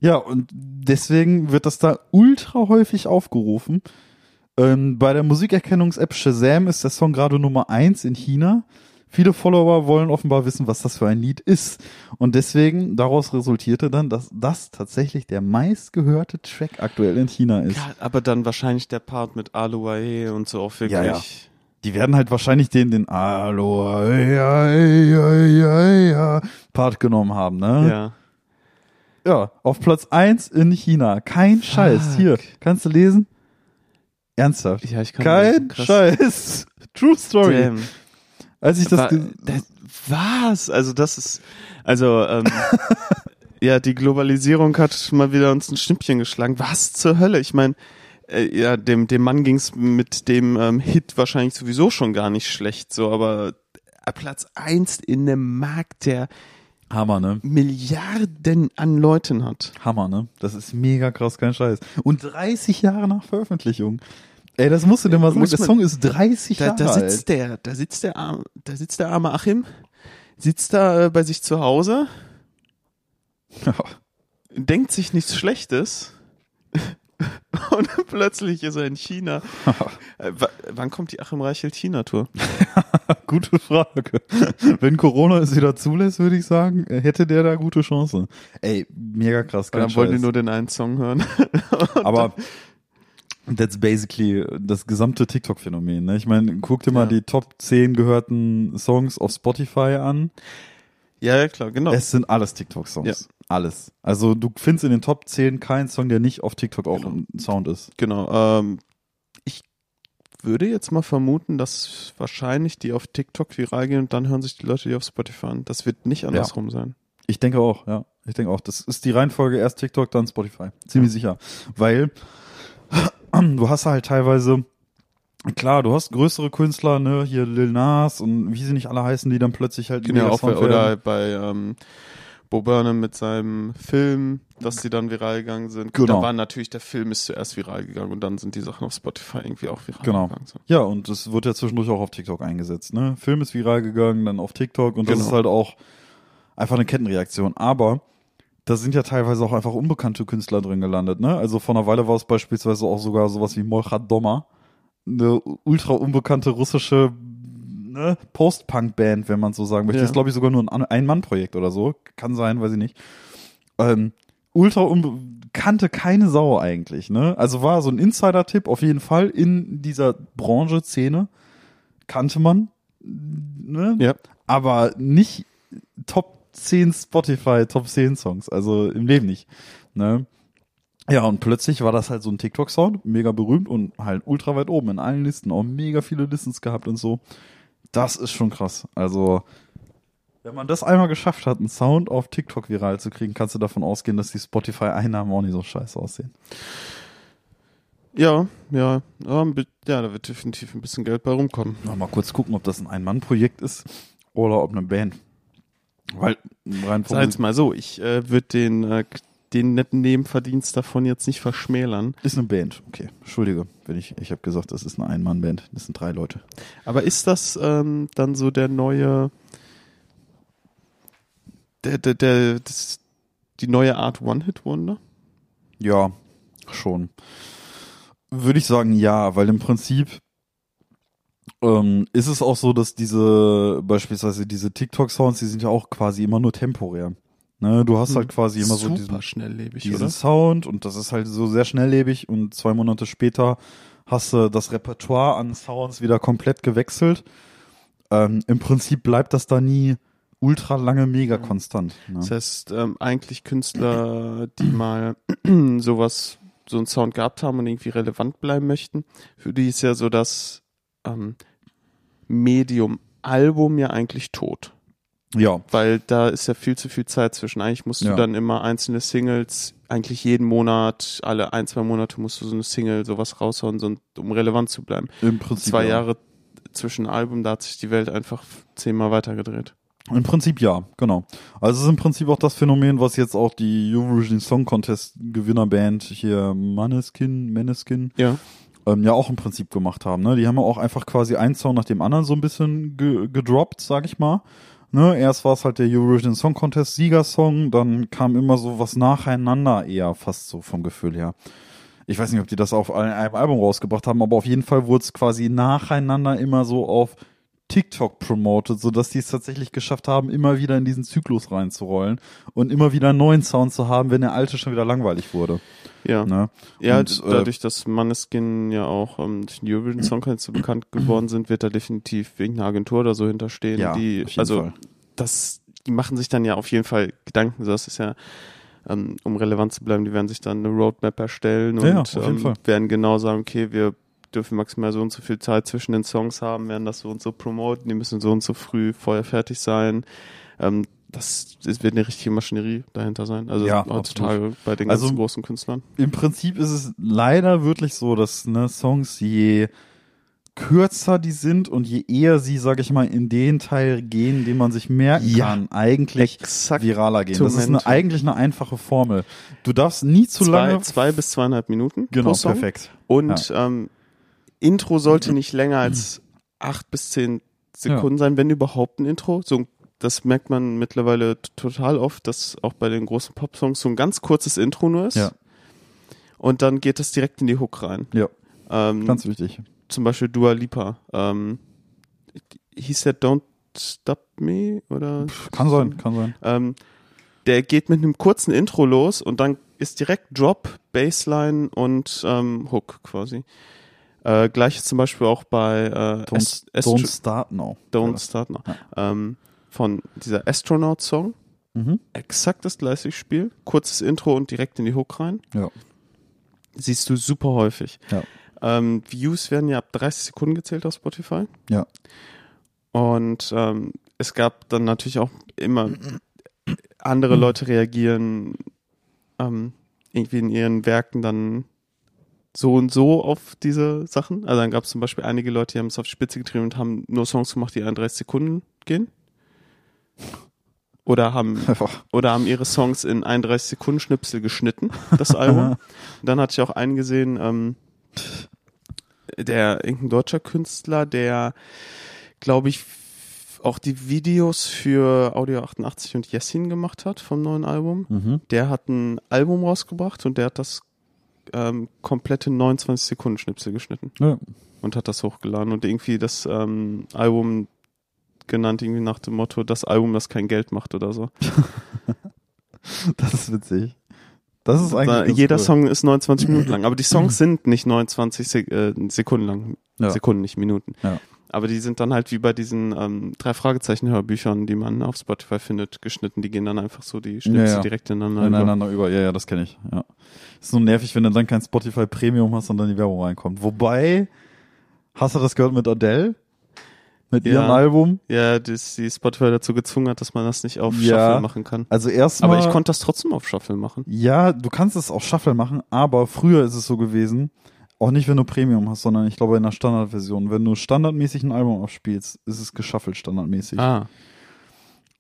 Speaker 1: Ja, und deswegen wird das da ultra häufig aufgerufen. Ähm, bei der Musikerkennungs-App Shazam ist der Song gerade Nummer eins in China. Viele Follower wollen offenbar wissen, was das für ein Lied ist. Und deswegen, daraus resultierte dann, dass das tatsächlich der meistgehörte Track aktuell in China ist.
Speaker 2: Ja, aber dann wahrscheinlich der Part mit Aloe und so auch wirklich.
Speaker 1: Ja, ja. Die werden halt wahrscheinlich den, den ja, Part genommen haben, ne?
Speaker 2: Ja.
Speaker 1: Ja, auf Platz eins in China. Kein Scheiß.
Speaker 2: Fuck.
Speaker 1: Hier, kannst du lesen? Ernsthaft.
Speaker 2: Ja, ich kann
Speaker 1: Kein
Speaker 2: lesen.
Speaker 1: Scheiß. True Story.
Speaker 2: Damn.
Speaker 1: Als ich das,
Speaker 2: Wa-
Speaker 1: ge-
Speaker 2: das, was? Also das ist, also ähm, ja, die Globalisierung hat mal wieder uns ein Schnippchen geschlagen. Was zur Hölle? Ich meine, äh, ja, dem dem Mann ging's mit dem ähm, Hit wahrscheinlich sowieso schon gar nicht schlecht, so, aber äh, Platz eins in einem Markt, der
Speaker 1: Hammer, ne?
Speaker 2: Milliarden an Leuten hat.
Speaker 1: Hammer, ne? Das ist mega krass, kein Scheiß. Und 30 Jahre nach Veröffentlichung. Ey, das musst du dir mal sagen. Der Song ist 30
Speaker 2: Da,
Speaker 1: Jahre
Speaker 2: da
Speaker 1: alt.
Speaker 2: sitzt der, da sitzt der arme, da sitzt der arme Achim, sitzt da äh, bei sich zu Hause, denkt sich nichts Schlechtes und plötzlich ist er in China. Äh, wa- wann kommt die Achim Reichelt China Tour?
Speaker 1: Gute Frage. Wenn Corona es wieder zulässt, würde ich sagen, hätte der da gute Chance. Ey, mega krass, kein
Speaker 2: Dann wollen die nur den einen Song hören.
Speaker 1: Aber that's basically das gesamte TikTok-Phänomen. Ne? Ich meine, guck dir mal
Speaker 2: Ja.
Speaker 1: die Top 10 gehörten Songs auf Spotify an.
Speaker 2: ja, ja, klar, genau.
Speaker 1: Es sind alles TikTok-Songs.
Speaker 2: Ja.
Speaker 1: Alles. Also du findest in den Top 10 keinen Song, der nicht auf TikTok auch
Speaker 2: Genau.
Speaker 1: ein Sound ist.
Speaker 2: Genau. Ähm, ich würde jetzt mal vermuten, dass wahrscheinlich die auf TikTok viral gehen und dann hören sich die Leute die auf Spotify an. Das wird nicht andersrum sein.
Speaker 1: Ich denke auch, ja. Ich denke auch. Das ist die Reihenfolge erst TikTok, dann Spotify. Ziemlich sicher. Weil du hast halt teilweise, klar, du hast größere Künstler, ne, hier Lil Nas und wie sie nicht alle heißen, die dann plötzlich halt
Speaker 2: Genau, bei, oder bei ähm, Bo Burnham mit seinem Film, dass die dann viral gegangen sind.
Speaker 1: Genau.
Speaker 2: Da war natürlich, der Film ist zuerst viral gegangen und dann sind die Sachen auf Spotify irgendwie auch viral
Speaker 1: Genau.
Speaker 2: gegangen. So.
Speaker 1: Ja, und das wird ja zwischendurch auch auf TikTok eingesetzt, ne? Film ist viral gegangen, dann auf TikTok und das
Speaker 2: Genau.
Speaker 1: ist halt auch einfach eine Kettenreaktion. Aber da sind ja teilweise auch einfach unbekannte Künstler drin gelandet, ne? Also vor einer Weile war es beispielsweise auch sogar sowas wie Molchat Doma, eine ultra unbekannte russische ne, Post-Punk-Band, wenn man so sagen möchte.
Speaker 2: Ja.
Speaker 1: Ist, glaube ich, sogar nur ein Ein-Mann-Projekt oder so. Kann sein, weiß ich nicht. Ähm, ultra kannte keine Sau eigentlich, ne? Also war so ein Insider-Tipp auf jeden Fall in dieser Branche, Szene. Kannte man, ne?
Speaker 2: Ja.
Speaker 1: Aber nicht Top 10 Spotify, Top 10 Songs. Also im Leben nicht, ne? Ja, und plötzlich war das halt so ein TikTok-Sound, mega berühmt und halt ultra weit oben in allen Listen, auch mega viele Listens gehabt und so. Das ist schon krass. Also, wenn man das einmal geschafft hat, einen Sound auf TikTok viral zu kriegen, kannst du davon ausgehen, dass die Spotify-Einnahmen auch nicht so scheiße aussehen.
Speaker 2: Ja, ja, ja, da wird definitiv ein bisschen Geld bei rumkommen.
Speaker 1: Noch mal kurz gucken, ob das ein Ein-Mann-Projekt ist oder ob eine Band. Weil rein
Speaker 2: Sag jetzt mal so, ich äh, würde den, äh, den netten Nebenverdienst davon jetzt nicht verschmälern.
Speaker 1: ist eine Band. Okay, entschuldige, wenn ich ich habe gesagt, das ist eine Ein-Mann-Band. Das sind drei Leute.
Speaker 2: Aber ist das ähm, dann so der neue, der, der, der, das, die neue Art One-Hit-Wonder?
Speaker 1: Ja, schon. Würde ich sagen, ja, weil im Prinzip ähm, ist es auch so, dass diese, beispielsweise diese TikTok-Sounds, die sind ja auch quasi immer nur temporär. Ne, du hast halt quasi immer so
Speaker 2: Super
Speaker 1: diesen,
Speaker 2: schnelllebig,
Speaker 1: diesen
Speaker 2: oder?
Speaker 1: Sound und das ist halt so sehr schnelllebig und zwei Monate später hast du das Repertoire an Sounds wieder komplett gewechselt. Ähm, Im Prinzip bleibt das da nie ultra lange mega konstant. Ne?
Speaker 2: Das heißt, ähm, eigentlich Künstler, die mal sowas, so einen Sound gehabt haben und irgendwie relevant bleiben möchten, für die ist ja so das ähm, Medium Album ja eigentlich tot.
Speaker 1: Ja,
Speaker 2: Weil da ist ja viel zu viel Zeit zwischen. Eigentlich musst du
Speaker 1: Ja.
Speaker 2: dann immer einzelne Singles, eigentlich jeden Monat, alle ein, zwei Monate musst du so eine Single, sowas raushauen, so, um relevant zu bleiben.
Speaker 1: im Prinzip.
Speaker 2: Zwei
Speaker 1: ja.
Speaker 2: Jahre zwischen Album, da hat sich die Welt einfach zehnmal weitergedreht.
Speaker 1: Im Prinzip ja, genau. Also es ist im Prinzip auch das Phänomen, was jetzt auch die Eurovision Song Contest Gewinnerband hier Maneskin, Maneskin,
Speaker 2: Ja.
Speaker 1: ähm, ja auch im Prinzip gemacht haben. Ne? Die haben ja auch einfach quasi einen Song nach dem anderen so ein bisschen ge gedroppt, sag ich mal. Ne? Erst war es halt der Eurovision Song Contest Siegersong, dann kam immer so was nacheinander eher fast so vom Gefühl her. Ich weiß nicht, ob die das auf ein- einem Album rausgebracht haben, aber auf jeden Fall wurde es quasi nacheinander immer so auf TikTok promoted, sodass die es tatsächlich geschafft haben, immer wieder in diesen Zyklus reinzurollen und immer wieder einen neuen Sound zu haben, wenn der alte schon wieder langweilig wurde.
Speaker 2: Ja.
Speaker 1: Ne?
Speaker 2: Ja,
Speaker 1: Und, äh,
Speaker 2: dadurch, dass Maneskin ja auch ähm, durch den Eurovision Song Contest so bekannt geworden sind, wird da definitiv irgendeine Agentur oder so hinterstehen,
Speaker 1: Ja,
Speaker 2: die,
Speaker 1: auf jeden
Speaker 2: also
Speaker 1: Fall.
Speaker 2: das, die machen sich dann ja auf jeden Fall Gedanken, das ist ja, ähm, um relevant zu bleiben, die werden sich dann eine Roadmap erstellen und
Speaker 1: Ja,
Speaker 2: ähm, werden genau sagen, okay, wir dürfen maximal so und so viel Zeit zwischen den Songs haben, werden das so und so promoten, die müssen so und so früh vorher fertig sein. Ähm, das, das wird eine richtige Maschinerie dahinter sein. Also
Speaker 1: Ja,
Speaker 2: heutzutage bei den
Speaker 1: Also-
Speaker 2: ganzen großen Künstlern.
Speaker 1: Im Prinzip ist es leider wirklich so, dass ne, Songs je kürzer die sind und je eher sie, sag ich mal, in den Teil gehen, den man sich merken
Speaker 2: Ja.
Speaker 1: kann, eigentlich viraler gehen. Das ist eine, eigentlich eine einfache Formel. Du darfst nie zu
Speaker 2: zwei,
Speaker 1: lange.
Speaker 2: zwei bis zweieinhalb Minuten
Speaker 1: genau, perfekt.
Speaker 2: Und ähm, Intro sollte nicht länger als acht bis zehn Sekunden sein, wenn überhaupt ein Intro. So, das merkt man mittlerweile total oft, dass auch bei den großen Popsongs so ein ganz kurzes Intro nur ist.
Speaker 1: Ja.
Speaker 2: Und dann geht das direkt in die Hook rein.
Speaker 1: Ja,
Speaker 2: Ähm,
Speaker 1: ganz wichtig.
Speaker 2: zum Beispiel Dua Lipa. Ähm, hieß der Don't Stop Me oder?
Speaker 1: Kann sein, kann sein.
Speaker 2: Ähm, der geht mit einem kurzen Intro los und dann ist direkt Drop, Bassline und ähm, Hook quasi. Äh, Gleiches zum Beispiel auch bei äh,
Speaker 1: Don't,
Speaker 2: Ast-
Speaker 1: don't start now.
Speaker 2: Don't Start Now. Ähm, von dieser Astronaut-Song.
Speaker 1: Mhm.
Speaker 2: Exakt das gleiche Spiel. Kurzes Intro und direkt in die Hook rein.
Speaker 1: Ja.
Speaker 2: Siehst du super häufig.
Speaker 1: Ja.
Speaker 2: Ähm, Views werden ja ab 30 Sekunden gezählt auf Spotify.
Speaker 1: Ja.
Speaker 2: Und ähm, es gab dann natürlich auch immer andere Leute reagieren ähm, irgendwie in ihren Werken dann so und so auf diese Sachen. Also dann gab es zum Beispiel einige Leute, die haben es auf die Spitze getrieben und haben nur Songs gemacht, die 31 Sekunden gehen. Oder haben, oder haben ihre Songs in 31 Sekunden Schnipsel geschnitten, das Album. dann hatte ich auch einen gesehen, ähm, der irgendein deutscher Künstler, der, glaube ich, auch die Videos für Audio 88 und Jessin gemacht hat vom neuen Album.
Speaker 1: Mhm.
Speaker 2: Der hat ein Album rausgebracht und der hat das ähm, komplette 29 Sekunden Schnipsel geschnitten
Speaker 1: Ja.
Speaker 2: und hat das hochgeladen und irgendwie das ähm, Album genannt irgendwie nach dem Motto das Album, das kein Geld macht oder so.
Speaker 1: Das ist witzig. Das ist eigentlich.
Speaker 2: Da, jeder
Speaker 1: cool.
Speaker 2: Song ist 29 Minuten lang, aber die Songs sind nicht 29 Sek äh, Sekunden lang,
Speaker 1: Ja.
Speaker 2: Sekunden, nicht Minuten.
Speaker 1: Ja.
Speaker 2: Aber die sind dann halt wie bei diesen ähm, drei Fragezeichen Hörbüchern, die man auf Spotify findet, geschnitten. Die gehen dann einfach so die Schnipsel
Speaker 1: Ja, ja.
Speaker 2: direkt ineinander. über.
Speaker 1: ineinander über. Ja, ja, das kenne ich. Ja. Ist nur nervig, wenn du dann kein Spotify Premium hast und dann die Werbung reinkommt. Wobei, hast du das gehört mit Adele? Mit
Speaker 2: Ja.
Speaker 1: ihrem Album?
Speaker 2: Ja, dass die Spotify dazu gezwungen hat, dass man das nicht auf
Speaker 1: Ja.
Speaker 2: Shuffle machen kann.
Speaker 1: Also erstmal.
Speaker 2: Aber ich konnte das trotzdem auf Shuffle machen.
Speaker 1: Ja, du kannst es auch Shuffle machen, aber früher ist es so gewesen, Auch nicht, wenn du Premium hast, sondern ich glaube in der Standardversion. Wenn du standardmäßig ein Album abspielst, ist es geschaffelt standardmäßig.
Speaker 2: Ah,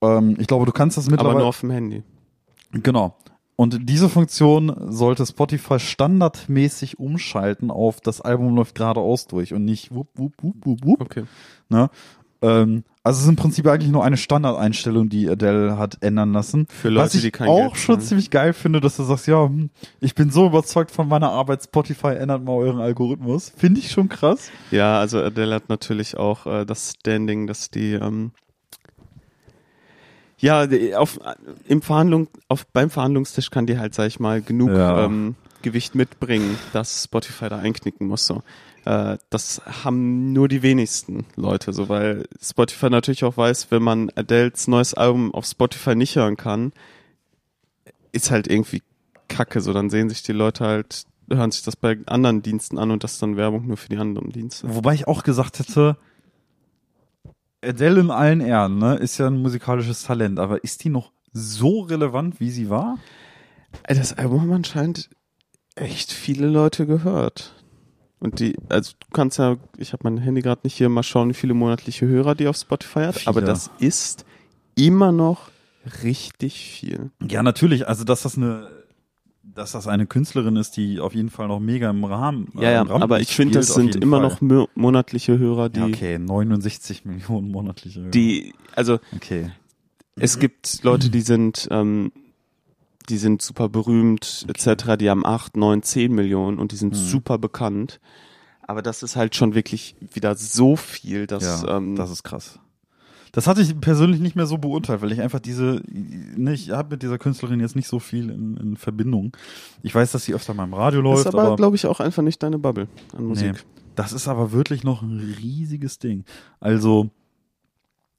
Speaker 1: Ähm, ich glaube, du kannst das
Speaker 2: aber
Speaker 1: mittlerweile.
Speaker 2: nur auf dem Handy.
Speaker 1: Genau. Und diese Funktion sollte Spotify standardmäßig umschalten auf das Album läuft geradeaus durch und nicht wupp, wupp, wupp, wupp, wupp.
Speaker 2: Okay.
Speaker 1: Ne? Ähm, also es ist im Prinzip eigentlich nur eine Standardeinstellung, die Adele hat ändern lassen.
Speaker 2: Für Leute,
Speaker 1: Was ich
Speaker 2: die kein
Speaker 1: auch
Speaker 2: Geld
Speaker 1: schon
Speaker 2: zahlen.
Speaker 1: ziemlich geil finde, dass du sagst, ja, hm, ich bin so überzeugt von meiner Arbeit, Spotify ändert mal euren Algorithmus. Finde ich schon krass.
Speaker 2: Ja, also Adele hat natürlich auch äh, das Standing, dass die ähm, ja auf im Verhandlung auf beim Verhandlungstisch kann die halt sag ich mal genug
Speaker 1: Ja.
Speaker 2: ähm, Gewicht mitbringen, dass Spotify da einknicken muss so. Äh, das haben nur die wenigsten Leute so, weil Spotify natürlich auch weiß, wenn man Adeles neues Album auf Spotify nicht hören kann, ist halt irgendwie Kacke so, dann sehen sich die Leute halt hören sich das bei anderen Diensten an und das ist dann Werbung nur für die anderen Dienste.
Speaker 1: Wobei ich auch gesagt hätte, Adele in allen Ehren, ne, ist ja ein musikalisches Talent, aber ist die noch so relevant, wie sie war?
Speaker 2: Das Album haben anscheinend echt viele Leute gehört. Und die, also du kannst ja, ich habe mein Handy gerade nicht hier, mal schauen, wie viele monatliche Hörer die auf Spotify hat,
Speaker 1: Viele.
Speaker 2: aber das ist immer noch richtig viel.
Speaker 1: Ja, natürlich. Also, dass das eine, dass das eine Künstlerin ist, die auf jeden Fall noch mega im Rahmen.
Speaker 2: Ja, ja,
Speaker 1: Rampenlicht
Speaker 2: aber ich finde, das sind immer
Speaker 1: Fall.
Speaker 2: noch mo- monatliche Hörer, die,
Speaker 1: Ja, okay, 69 Millionen monatliche.
Speaker 2: die, also
Speaker 1: okay.
Speaker 2: es gibt Leute, die sind, ähm, die sind super berühmt, etc., die haben 8, 9, 10 Millionen und die sind
Speaker 1: Mhm.
Speaker 2: super bekannt. Aber das ist halt schon wirklich wieder so viel, dass
Speaker 1: Ja,
Speaker 2: ähm,
Speaker 1: das ist krass. Das hatte ich persönlich nicht mehr so beurteilt, weil ich einfach diese, ne, ich habe mit dieser Künstlerin jetzt nicht so viel in, in Verbindung. Ich weiß, dass sie öfter mal im Radio
Speaker 2: Das
Speaker 1: läuft,
Speaker 2: ist aber,
Speaker 1: aber
Speaker 2: glaube ich, auch einfach nicht deine Bubble an Musik.
Speaker 1: Nee, das ist aber wirklich noch ein riesiges Ding. Also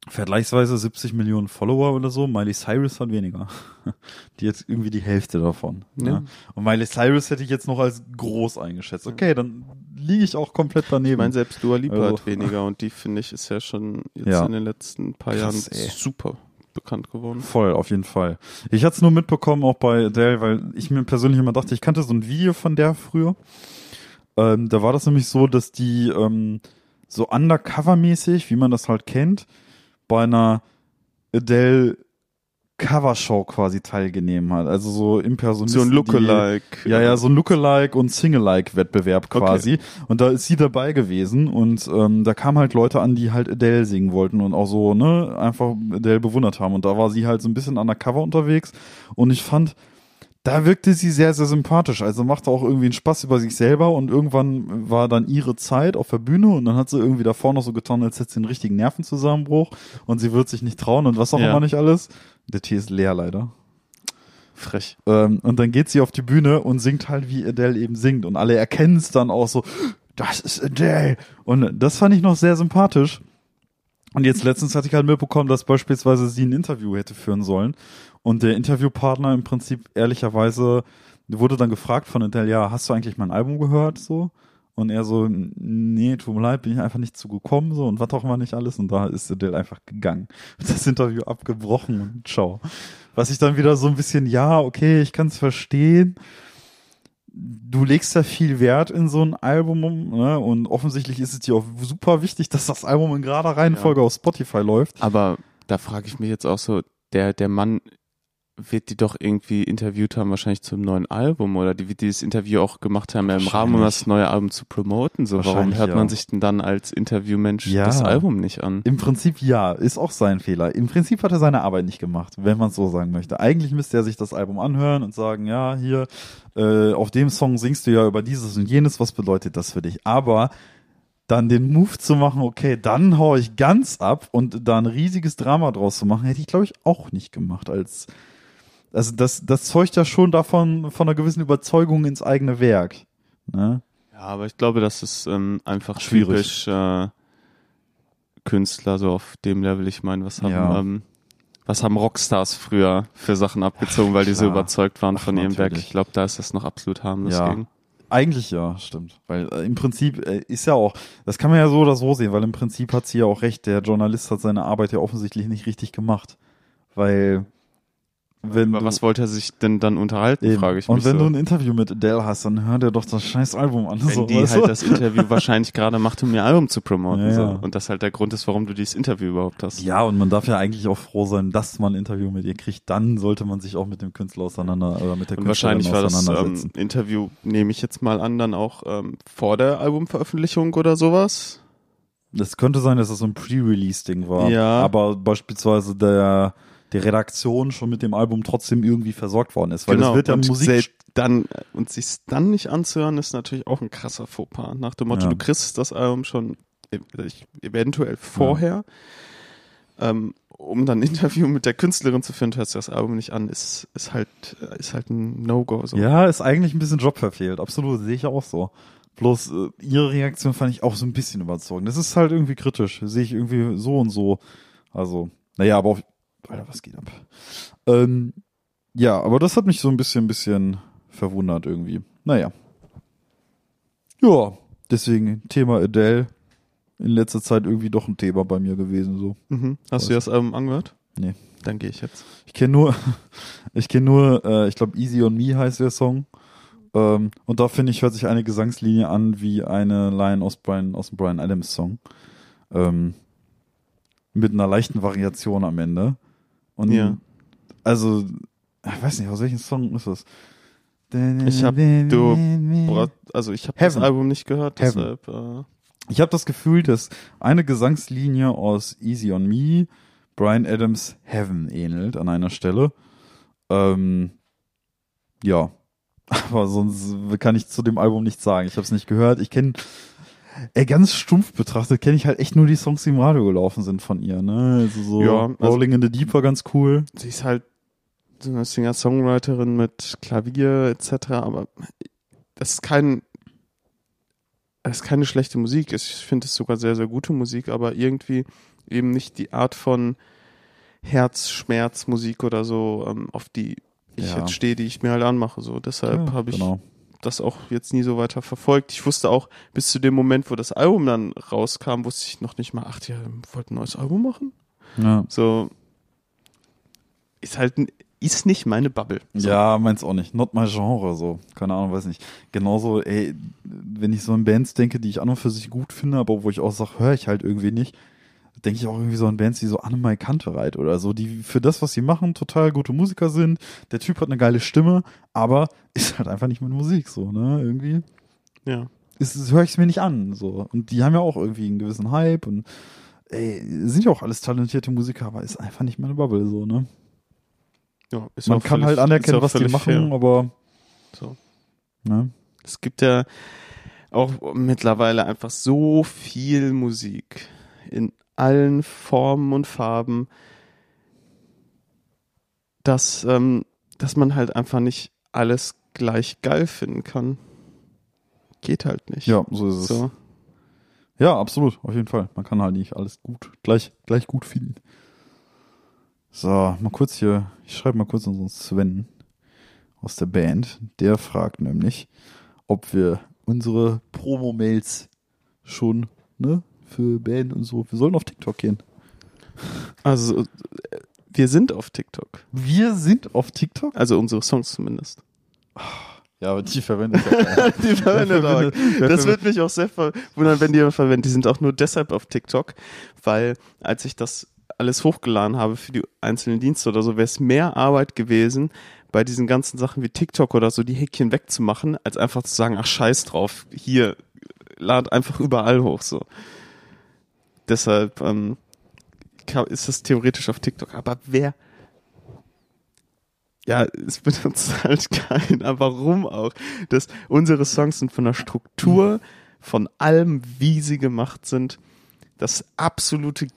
Speaker 1: vergleichsweise 70 Millionen Follower oder so. Miley Cyrus hat weniger. Die jetzt irgendwie die Hälfte davon.
Speaker 2: Ja.
Speaker 1: Ne? Und Miley Cyrus hätte ich jetzt noch als groß eingeschätzt. Okay, dann liege ich auch komplett daneben.
Speaker 2: Ich meine, selbst Dua Lipa
Speaker 1: Also-
Speaker 2: hat weniger und die, finde ich, ist ja schon jetzt
Speaker 1: Ja.
Speaker 2: in den letzten paar
Speaker 1: Krass,
Speaker 2: Jahren
Speaker 1: ey.
Speaker 2: super bekannt geworden.
Speaker 1: Voll, auf jeden Fall. Ich hatte es nur mitbekommen, auch bei Adele, weil ich mir persönlich immer dachte, ich kannte so ein Video von der früher. Ähm, da war das nämlich so, dass die ähm, so undercover-mäßig, wie man das halt kennt, bei einer Adele Covershow quasi teilgenommen hat. Also so Impersonisten.
Speaker 2: So ein Lookalike.
Speaker 1: ja, ja, so ein Lookalike und Single-like-Wettbewerb
Speaker 2: Okay.
Speaker 1: quasi. Und da ist sie dabei gewesen und ähm, da kamen halt Leute an, die halt Adele singen wollten und auch so, ne, einfach Adele bewundert haben. Und da war sie halt so ein bisschen undercover unterwegs und ich fand, da wirkte sie sehr, sehr sympathisch. Also machte auch irgendwie einen Spaß über sich selber und irgendwann war dann ihre Zeit auf der Bühne und dann hat sie irgendwie davor noch so getan, als hätte sie einen richtigen Nervenzusammenbruch und sie wird sich nicht trauen und was auch
Speaker 2: Ja.
Speaker 1: immer nicht alles. Der Tee ist leer leider.
Speaker 2: Frech.
Speaker 1: Ähm, und dann geht sie auf die Bühne und singt halt, wie Adele eben singt. Und alle erkennen es dann auch so, das ist Adele. Und das fand ich noch sehr sympathisch. Und jetzt letztens hatte ich halt mitbekommen, dass beispielsweise sie ein Interview hätte führen sollen. Und der Interviewpartner im Prinzip ehrlicherweise wurde dann gefragt von Adele, ja, hast du eigentlich mein Album gehört? So. Und er so, nee, tut mir leid, bin ich einfach nicht zugekommen, so, und was auch immer nicht alles. Und da ist Adele einfach gegangen. Das Interview abgebrochen und ciao. Was ich dann wieder so ein bisschen, ja, okay, ich kann es verstehen. Du legst da viel Wert in so ein Album, ne? Und offensichtlich ist es dir auch super wichtig, dass das Album in gerader Reihenfolge auf Spotify läuft.
Speaker 2: Aber da frage ich mich jetzt auch so, der, der Mann wird die doch irgendwie interviewt haben, wahrscheinlich zum neuen Album oder die wird dieses Interview auch gemacht haben im Rahmen, um das neue Album zu promoten. So, warum hört man
Speaker 1: ja.
Speaker 2: sich denn dann als Interviewmensch
Speaker 1: Ja.
Speaker 2: das Album nicht an?
Speaker 1: Im Prinzip ja, ist auch sein Fehler. Im Prinzip hat er seine Arbeit nicht gemacht, wenn man es so sagen möchte. Eigentlich müsste er sich das Album anhören und sagen, ja, hier, äh, auf dem Song singst du ja über dieses und jenes, was bedeutet das für dich? Aber dann den Move zu machen, okay, dann hau ich ganz ab und da ein riesiges Drama draus zu machen, hätte ich, glaube ich, auch nicht gemacht. Als also das, das zeugt ja schon davon, von einer gewissen Überzeugung ins eigene Werk. Ne?
Speaker 2: Ja, aber ich glaube, das ist ähm, einfach
Speaker 1: Schwierig.
Speaker 2: typisch äh, Künstler so auf dem Level. Ich meine, was haben
Speaker 1: Ja.
Speaker 2: ähm, was haben Rockstars früher für Sachen abgezogen, weil die so überzeugt waren
Speaker 1: Ach,
Speaker 2: von ihrem Werk? Ich glaube, da ist das noch absolut harmlos
Speaker 1: Ja.
Speaker 2: gegen.
Speaker 1: Eigentlich ja, stimmt. Weil äh, im Prinzip äh, ist ja auch, das kann man ja so oder so sehen, weil im Prinzip hat sie ja auch recht, der Journalist hat seine Arbeit ja offensichtlich nicht richtig gemacht. Weil wenn
Speaker 2: Aber
Speaker 1: du,
Speaker 2: was wollte er sich denn dann unterhalten,
Speaker 1: eben.
Speaker 2: frage ich
Speaker 1: Und
Speaker 2: mich
Speaker 1: wenn
Speaker 2: so.
Speaker 1: du ein Interview mit Adele hast, dann hör dir doch das scheiß Album an.
Speaker 2: wenn
Speaker 1: so,
Speaker 2: die halt
Speaker 1: du?
Speaker 2: das Interview wahrscheinlich gerade macht, um ihr Album zu promoten.
Speaker 1: Ja,
Speaker 2: so.
Speaker 1: ja.
Speaker 2: Und das halt der Grund ist, warum du dieses Interview überhaupt hast.
Speaker 1: ja, und man darf ja eigentlich auch froh sein, dass man ein Interview mit ihr kriegt. Dann sollte man sich auch mit dem Künstler auseinander oder mit der
Speaker 2: Und
Speaker 1: Künstlerin
Speaker 2: wahrscheinlich war das ähm. Interview, nehme ich jetzt mal an, dann auch ähm, vor der Albumveröffentlichung oder sowas.
Speaker 1: Das könnte sein, dass das so ein Pre-Release-Ding war.
Speaker 2: Ja.
Speaker 1: Aber beispielsweise der, die Redaktion schon mit dem Album trotzdem irgendwie versorgt worden ist. Weil das wird ja
Speaker 2: Genau. und
Speaker 1: Musik.
Speaker 2: dann und sich dann nicht anzuhören, ist natürlich auch ein krasser Fauxpas. Nach dem Motto,
Speaker 1: Ja.
Speaker 2: du kriegst das Album schon ev- eventuell vorher, ähm, um dann ein Interview mit der Künstlerin zu du hörst dir das Album nicht an, ist, ist halt, ist halt ein No-Go. So.
Speaker 1: Ja, ist eigentlich ein bisschen Job verfehlt. Absolut, sehe ich auch so. Bloß äh, ihre Reaktion fand ich auch so ein bisschen überzeugend. Das ist halt irgendwie kritisch. Sehe ich irgendwie so und so. Also, naja, aber auf, Alter, was geht ab? Ähm, ja, aber das hat mich so ein bisschen, ein bisschen verwundert irgendwie. Naja. Ja, deswegen Thema Adele in letzter Zeit irgendwie doch ein Thema bei mir gewesen, so.
Speaker 2: Mhm. Hast du dir das Album angehört?
Speaker 1: Nee.
Speaker 2: Dann gehe ich jetzt.
Speaker 1: Ich kenne nur, ich kenne nur, äh, ich glaube Easy on Me heißt der Song. Ähm, und da finde ich, hört sich eine Gesangslinie an wie eine Line aus, Brian, aus dem Brian Adams Song. Ähm, mit einer leichten Variation am Ende. Und
Speaker 2: Ja.
Speaker 1: also, ich weiß nicht, aus welchem Song ist das?
Speaker 2: Ich hab- du- Also ich habe das. Album nicht gehört,
Speaker 1: Heaven.
Speaker 2: deshalb. Äh,
Speaker 1: Ich habe das Gefühl, dass eine Gesangslinie aus Easy on Me Brian Adams Heaven ähnelt an einer Stelle. Ähm, ja, aber sonst kann ich zu dem Album nichts sagen. Ich habe es nicht gehört. Ich kenne, ey, ganz stumpf betrachtet, kenne ich halt echt nur die Songs, die im Radio gelaufen sind von ihr. Ne? Also so
Speaker 2: Ja, also-
Speaker 1: Rolling in the Deep war ganz cool.
Speaker 2: sie ist halt so eine Singer-Songwriterin mit Klavier etc., aber das ist kein das ist keine schlechte Musik. Ich finde es sogar sehr, sehr gute Musik, aber irgendwie eben nicht die Art von Herzschmerzmusik oder so, ähm, auf die ich
Speaker 1: Ja.
Speaker 2: jetzt stehe, die ich mir halt anmache. So, deshalb
Speaker 1: Ja,
Speaker 2: habe ich
Speaker 1: genau.
Speaker 2: Das auch jetzt nie so weiter verfolgt. Ich wusste auch bis zu dem Moment, wo das Album dann rauskam, wusste ich noch nicht mal, ach, die wollten ein neues Album machen?
Speaker 1: Ja.
Speaker 2: So ist halt ist nicht meine Bubble. So.
Speaker 1: Ja, meins auch nicht. Not my Genre, so. Keine Ahnung, weiß nicht. Genauso, ey, wenn ich so an Bands denke, die ich an und für sich gut finde, aber wo ich auch sage, höre ich halt irgendwie nicht, denke ich auch irgendwie so an Bands wie so Annemai Kantereit oder so, die für das, was sie machen, total gute Musiker sind. Der Typ hat eine geile Stimme, aber ist halt einfach nicht meine Musik, so, ne, irgendwie.
Speaker 2: Ja.
Speaker 1: Höre ich es mir nicht an, so. Und die haben ja auch irgendwie einen gewissen Hype und, ey, sind ja auch alles talentierte Musiker, aber ist einfach nicht meine Bubble, so, ne.
Speaker 2: ja ist
Speaker 1: Man kann
Speaker 2: völlig-
Speaker 1: halt anerkennen, was die machen,
Speaker 2: fair.
Speaker 1: aber,
Speaker 2: So.
Speaker 1: ne.
Speaker 2: Es gibt ja auch mittlerweile einfach so viel Musik in allen Formen und Farben, dass, ähm, dass man halt einfach nicht alles gleich geil finden kann. Geht halt nicht.
Speaker 1: Ja, so ist es.
Speaker 2: So.
Speaker 1: Ja, absolut, auf jeden Fall. Man kann halt nicht alles gut, gleich, gleich gut finden. So, mal kurz hier, ich schreibe mal kurz unseren Sven aus der Band. Der fragt nämlich, ob wir unsere Promo-Mails schon, ne, für Band und so, wir sollen auf TikTok gehen.
Speaker 2: Also, äh, wir sind auf TikTok.
Speaker 1: Wir sind auf TikTok?
Speaker 2: Also unsere Songs zumindest.
Speaker 1: Ja, aber die verwendet ja
Speaker 2: die verwendet auch. Das wird mich auch sehr verwundern, wenn die jemand verwendet. Die sind auch nur deshalb auf TikTok, weil als ich das alles hochgeladen habe für die einzelnen Dienste oder so, wäre es mehr Arbeit gewesen, bei diesen ganzen Sachen wie TikTok oder so die Häkchen wegzumachen, als einfach zu sagen, ach scheiß drauf, hier, lad einfach überall hoch so. Deshalb ähm, ist das theoretisch auf TikTok. Aber wer ja, es benutzt halt keiner. Warum auch? Das, unsere Songs sind von der Struktur, von allem, wie sie gemacht sind, das absolute,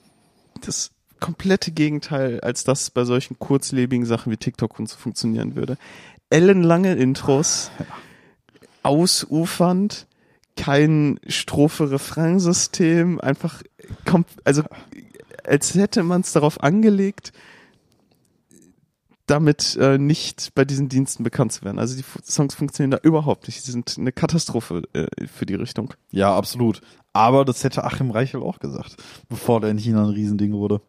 Speaker 2: das komplette Gegenteil, als das bei solchen kurzlebigen Sachen wie TikTok und so funktionieren würde. Ellenlange Intros, ausufernd, kein Strophe-Refrain-System, einfach, kom- also, als hätte man es darauf angelegt, damit äh, nicht bei diesen Diensten bekannt zu werden. Also die Songs funktionieren da überhaupt nicht. Sie sind eine Katastrophe äh, für die Richtung.
Speaker 1: Ja, absolut. Aber das hätte Achim Reichel auch gesagt, bevor der in China ein Riesending wurde.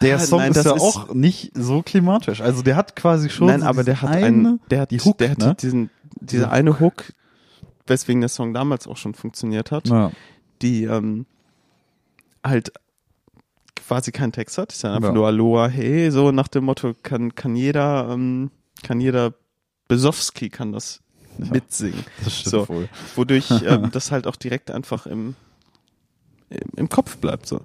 Speaker 1: Der
Speaker 2: Ah,
Speaker 1: Song
Speaker 2: nein,
Speaker 1: ist ja
Speaker 2: ist-
Speaker 1: auch nicht so klimatisch. Also der hat quasi schon.
Speaker 2: Nein,
Speaker 1: so
Speaker 2: aber der hat
Speaker 1: eine,
Speaker 2: einen, der hat,
Speaker 1: die Hook,
Speaker 2: der hat
Speaker 1: ne?
Speaker 2: diesen, diese eine Hook, weswegen der Song damals auch schon funktioniert hat,
Speaker 1: Ja.
Speaker 2: die ähm, halt quasi keinen Text hat. Ist ja einfach
Speaker 1: Ja.
Speaker 2: nur Aloha, hey, so nach dem Motto, kann, kann jeder, ähm, kann jeder Besowski kann das mitsingen.
Speaker 1: Das stimmt
Speaker 2: So.
Speaker 1: wohl.
Speaker 2: wodurch ähm, das halt auch direkt einfach im, im, im Kopf bleibt. So.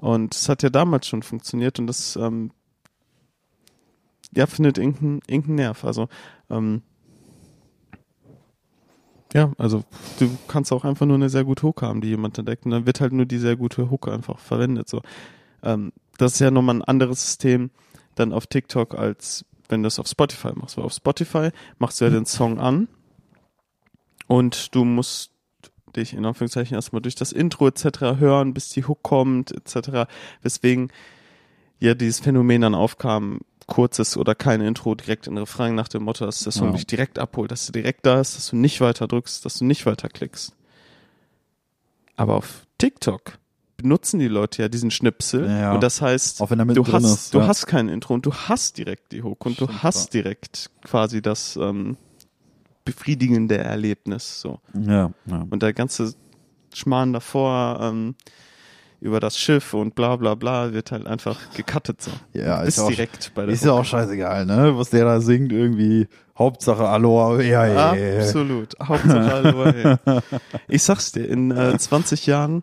Speaker 2: Und es hat ja damals schon funktioniert und das ähm, ja, findet irgendeinen irgendeinen Nerv. Also ähm, ja, also du kannst auch einfach nur eine sehr gute Hook haben, die jemand entdeckt und dann wird halt nur die sehr gute Hook einfach verwendet. So. Ähm, das ist ja nochmal ein anderes System dann auf TikTok, als wenn du es auf Spotify machst. Weil auf Spotify machst du ja den Song an und du musst dich in Anführungszeichen erstmal durch das Intro etc. hören, bis die Hook kommt etc. Weswegen ja dieses Phänomen dann aufkam, kurzes oder kein Intro direkt in Refrain nach dem Motto, dass der Song
Speaker 1: Ja.
Speaker 2: dich direkt abholt, dass du direkt da ist, dass du nicht weiter drückst, dass du nicht weiter klickst. Aber auf TikTok benutzen die Leute ja diesen Schnipsel
Speaker 1: Ja.
Speaker 2: und das heißt, du hast,
Speaker 1: ist.
Speaker 2: du
Speaker 1: ja.
Speaker 2: hast kein Intro und du hast direkt die Hook und du
Speaker 1: Stimmt,
Speaker 2: hast direkt quasi das ähm, befriedigende Erlebnis. So.
Speaker 1: Ja.
Speaker 2: Und der ganze Schmarrn davor ähm, über das Schiff und bla bla bla wird halt einfach gecuttet so.
Speaker 1: Ja, ist ja auch-
Speaker 2: direkt bei der
Speaker 1: Ist ja auch scheißegal, ne? Was der da singt, irgendwie. Hauptsache Aloha. Ja, ja, ja.
Speaker 2: Absolut. Hauptsache Aloha, hey. Ich sag's dir, in äh, 20 Jahren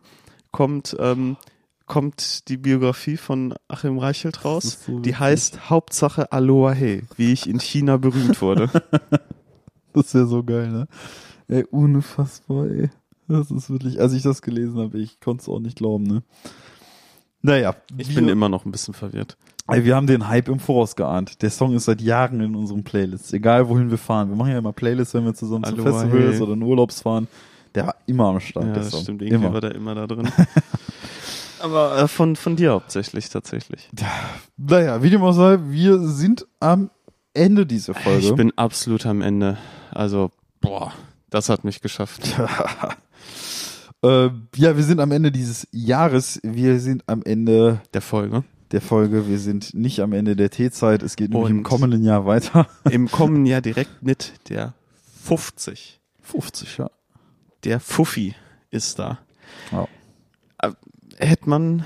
Speaker 2: kommt, ähm, kommt die Biografie von Achim Reichelt raus.
Speaker 1: ist so
Speaker 2: Die heißt Hauptsache Aloha Hey, wie ich in China berühmt wurde.
Speaker 1: Das wäre so geil, ne? Ey, unfassbar, ey. Das ist wirklich, als ich das gelesen habe, ich konnte es auch nicht glauben, ne? Naja,
Speaker 2: Ich
Speaker 1: wir,
Speaker 2: bin immer noch ein bisschen verwirrt.
Speaker 1: ey, wir haben den Hype im Voraus geahnt. Der Song ist seit Jahren in unseren Playlists, egal wohin wir fahren. Wir machen ja immer Playlists, wenn wir zusammen zu
Speaker 2: Aloha,
Speaker 1: Festivals
Speaker 2: hey.
Speaker 1: oder in Urlaubs fahren. Der war immer am Start,
Speaker 2: Ja, das
Speaker 1: Song.
Speaker 2: stimmt. Irgendwie
Speaker 1: immer.
Speaker 2: war der immer da drin. Aber äh, von, von dir hauptsächlich tatsächlich.
Speaker 1: Naja, wie dem auch sei, wir sind am Ende dieser Folge.
Speaker 2: Ich bin absolut am Ende. Also, boah, das hat mich geschafft.
Speaker 1: äh, ja, wir sind am Ende dieses Jahres. Wir sind am Ende
Speaker 2: Der Folge.
Speaker 1: der Folge. Wir sind nicht am Ende der T-Zeit. Es geht nämlich im kommenden Jahr weiter.
Speaker 2: Im kommenden Jahr direkt mit der 50.
Speaker 1: 50, ja.
Speaker 2: Der Fuffi ist da.
Speaker 1: Ja.
Speaker 2: Äh, Hätte man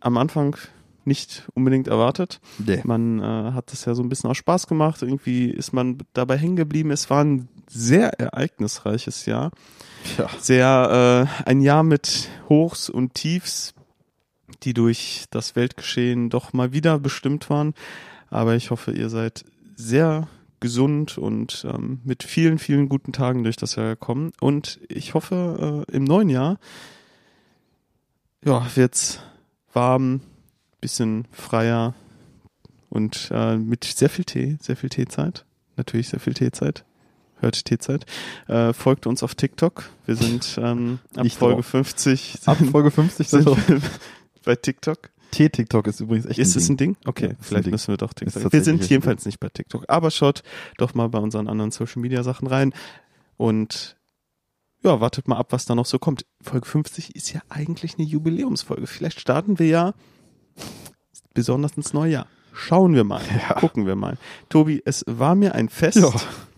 Speaker 2: am Anfang nicht unbedingt erwartet.
Speaker 1: Nee.
Speaker 2: Man äh, hat das ja so ein bisschen aus Spaß gemacht. Irgendwie ist man dabei hängen geblieben. Es war ein sehr ereignisreiches Jahr.
Speaker 1: Ja.
Speaker 2: Sehr äh, ein Jahr mit Hochs und Tiefs, die durch das Weltgeschehen doch mal wieder bestimmt waren. Aber ich hoffe, ihr seid sehr gesund und ähm, mit vielen, vielen guten Tagen durch das Jahr gekommen. Und ich hoffe, äh, im neuen Jahr ja, wird's warm, bisschen freier und äh, mit sehr viel Tee, sehr viel Teezeit. Natürlich sehr viel Teezeit. Hört Teezeit. Äh, folgt uns auf TikTok. Wir sind ähm, ab Folge
Speaker 1: drauf.
Speaker 2: 50
Speaker 1: Ab Folge 50
Speaker 2: sind
Speaker 1: sind
Speaker 2: wir bei TikTok.
Speaker 1: T-TikTok ist übrigens echt
Speaker 2: Ist es ein
Speaker 1: Ding.
Speaker 2: Okay,
Speaker 1: Ja, ein
Speaker 2: vielleicht
Speaker 1: Ding.
Speaker 2: müssen wir doch TikTok. Wir sind jedenfalls nicht bei TikTok. Aber schaut doch mal bei unseren anderen Social Media Sachen rein und ja, wartet mal ab, was da noch so kommt. Folge 50 ist ja eigentlich eine Jubiläumsfolge. Vielleicht starten wir ja besonders ins neue Jahr. Schauen wir mal.
Speaker 1: Ja.
Speaker 2: Gucken wir mal. Tobi, es war mir ein Fest.
Speaker 1: Ja,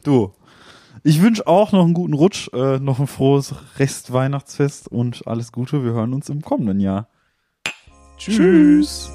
Speaker 1: du. Ich wünsche auch noch einen guten Rutsch, äh, noch ein frohes Rest-Weihnachtsfest und alles Gute. Wir hören uns im kommenden Jahr.
Speaker 2: Tschüss.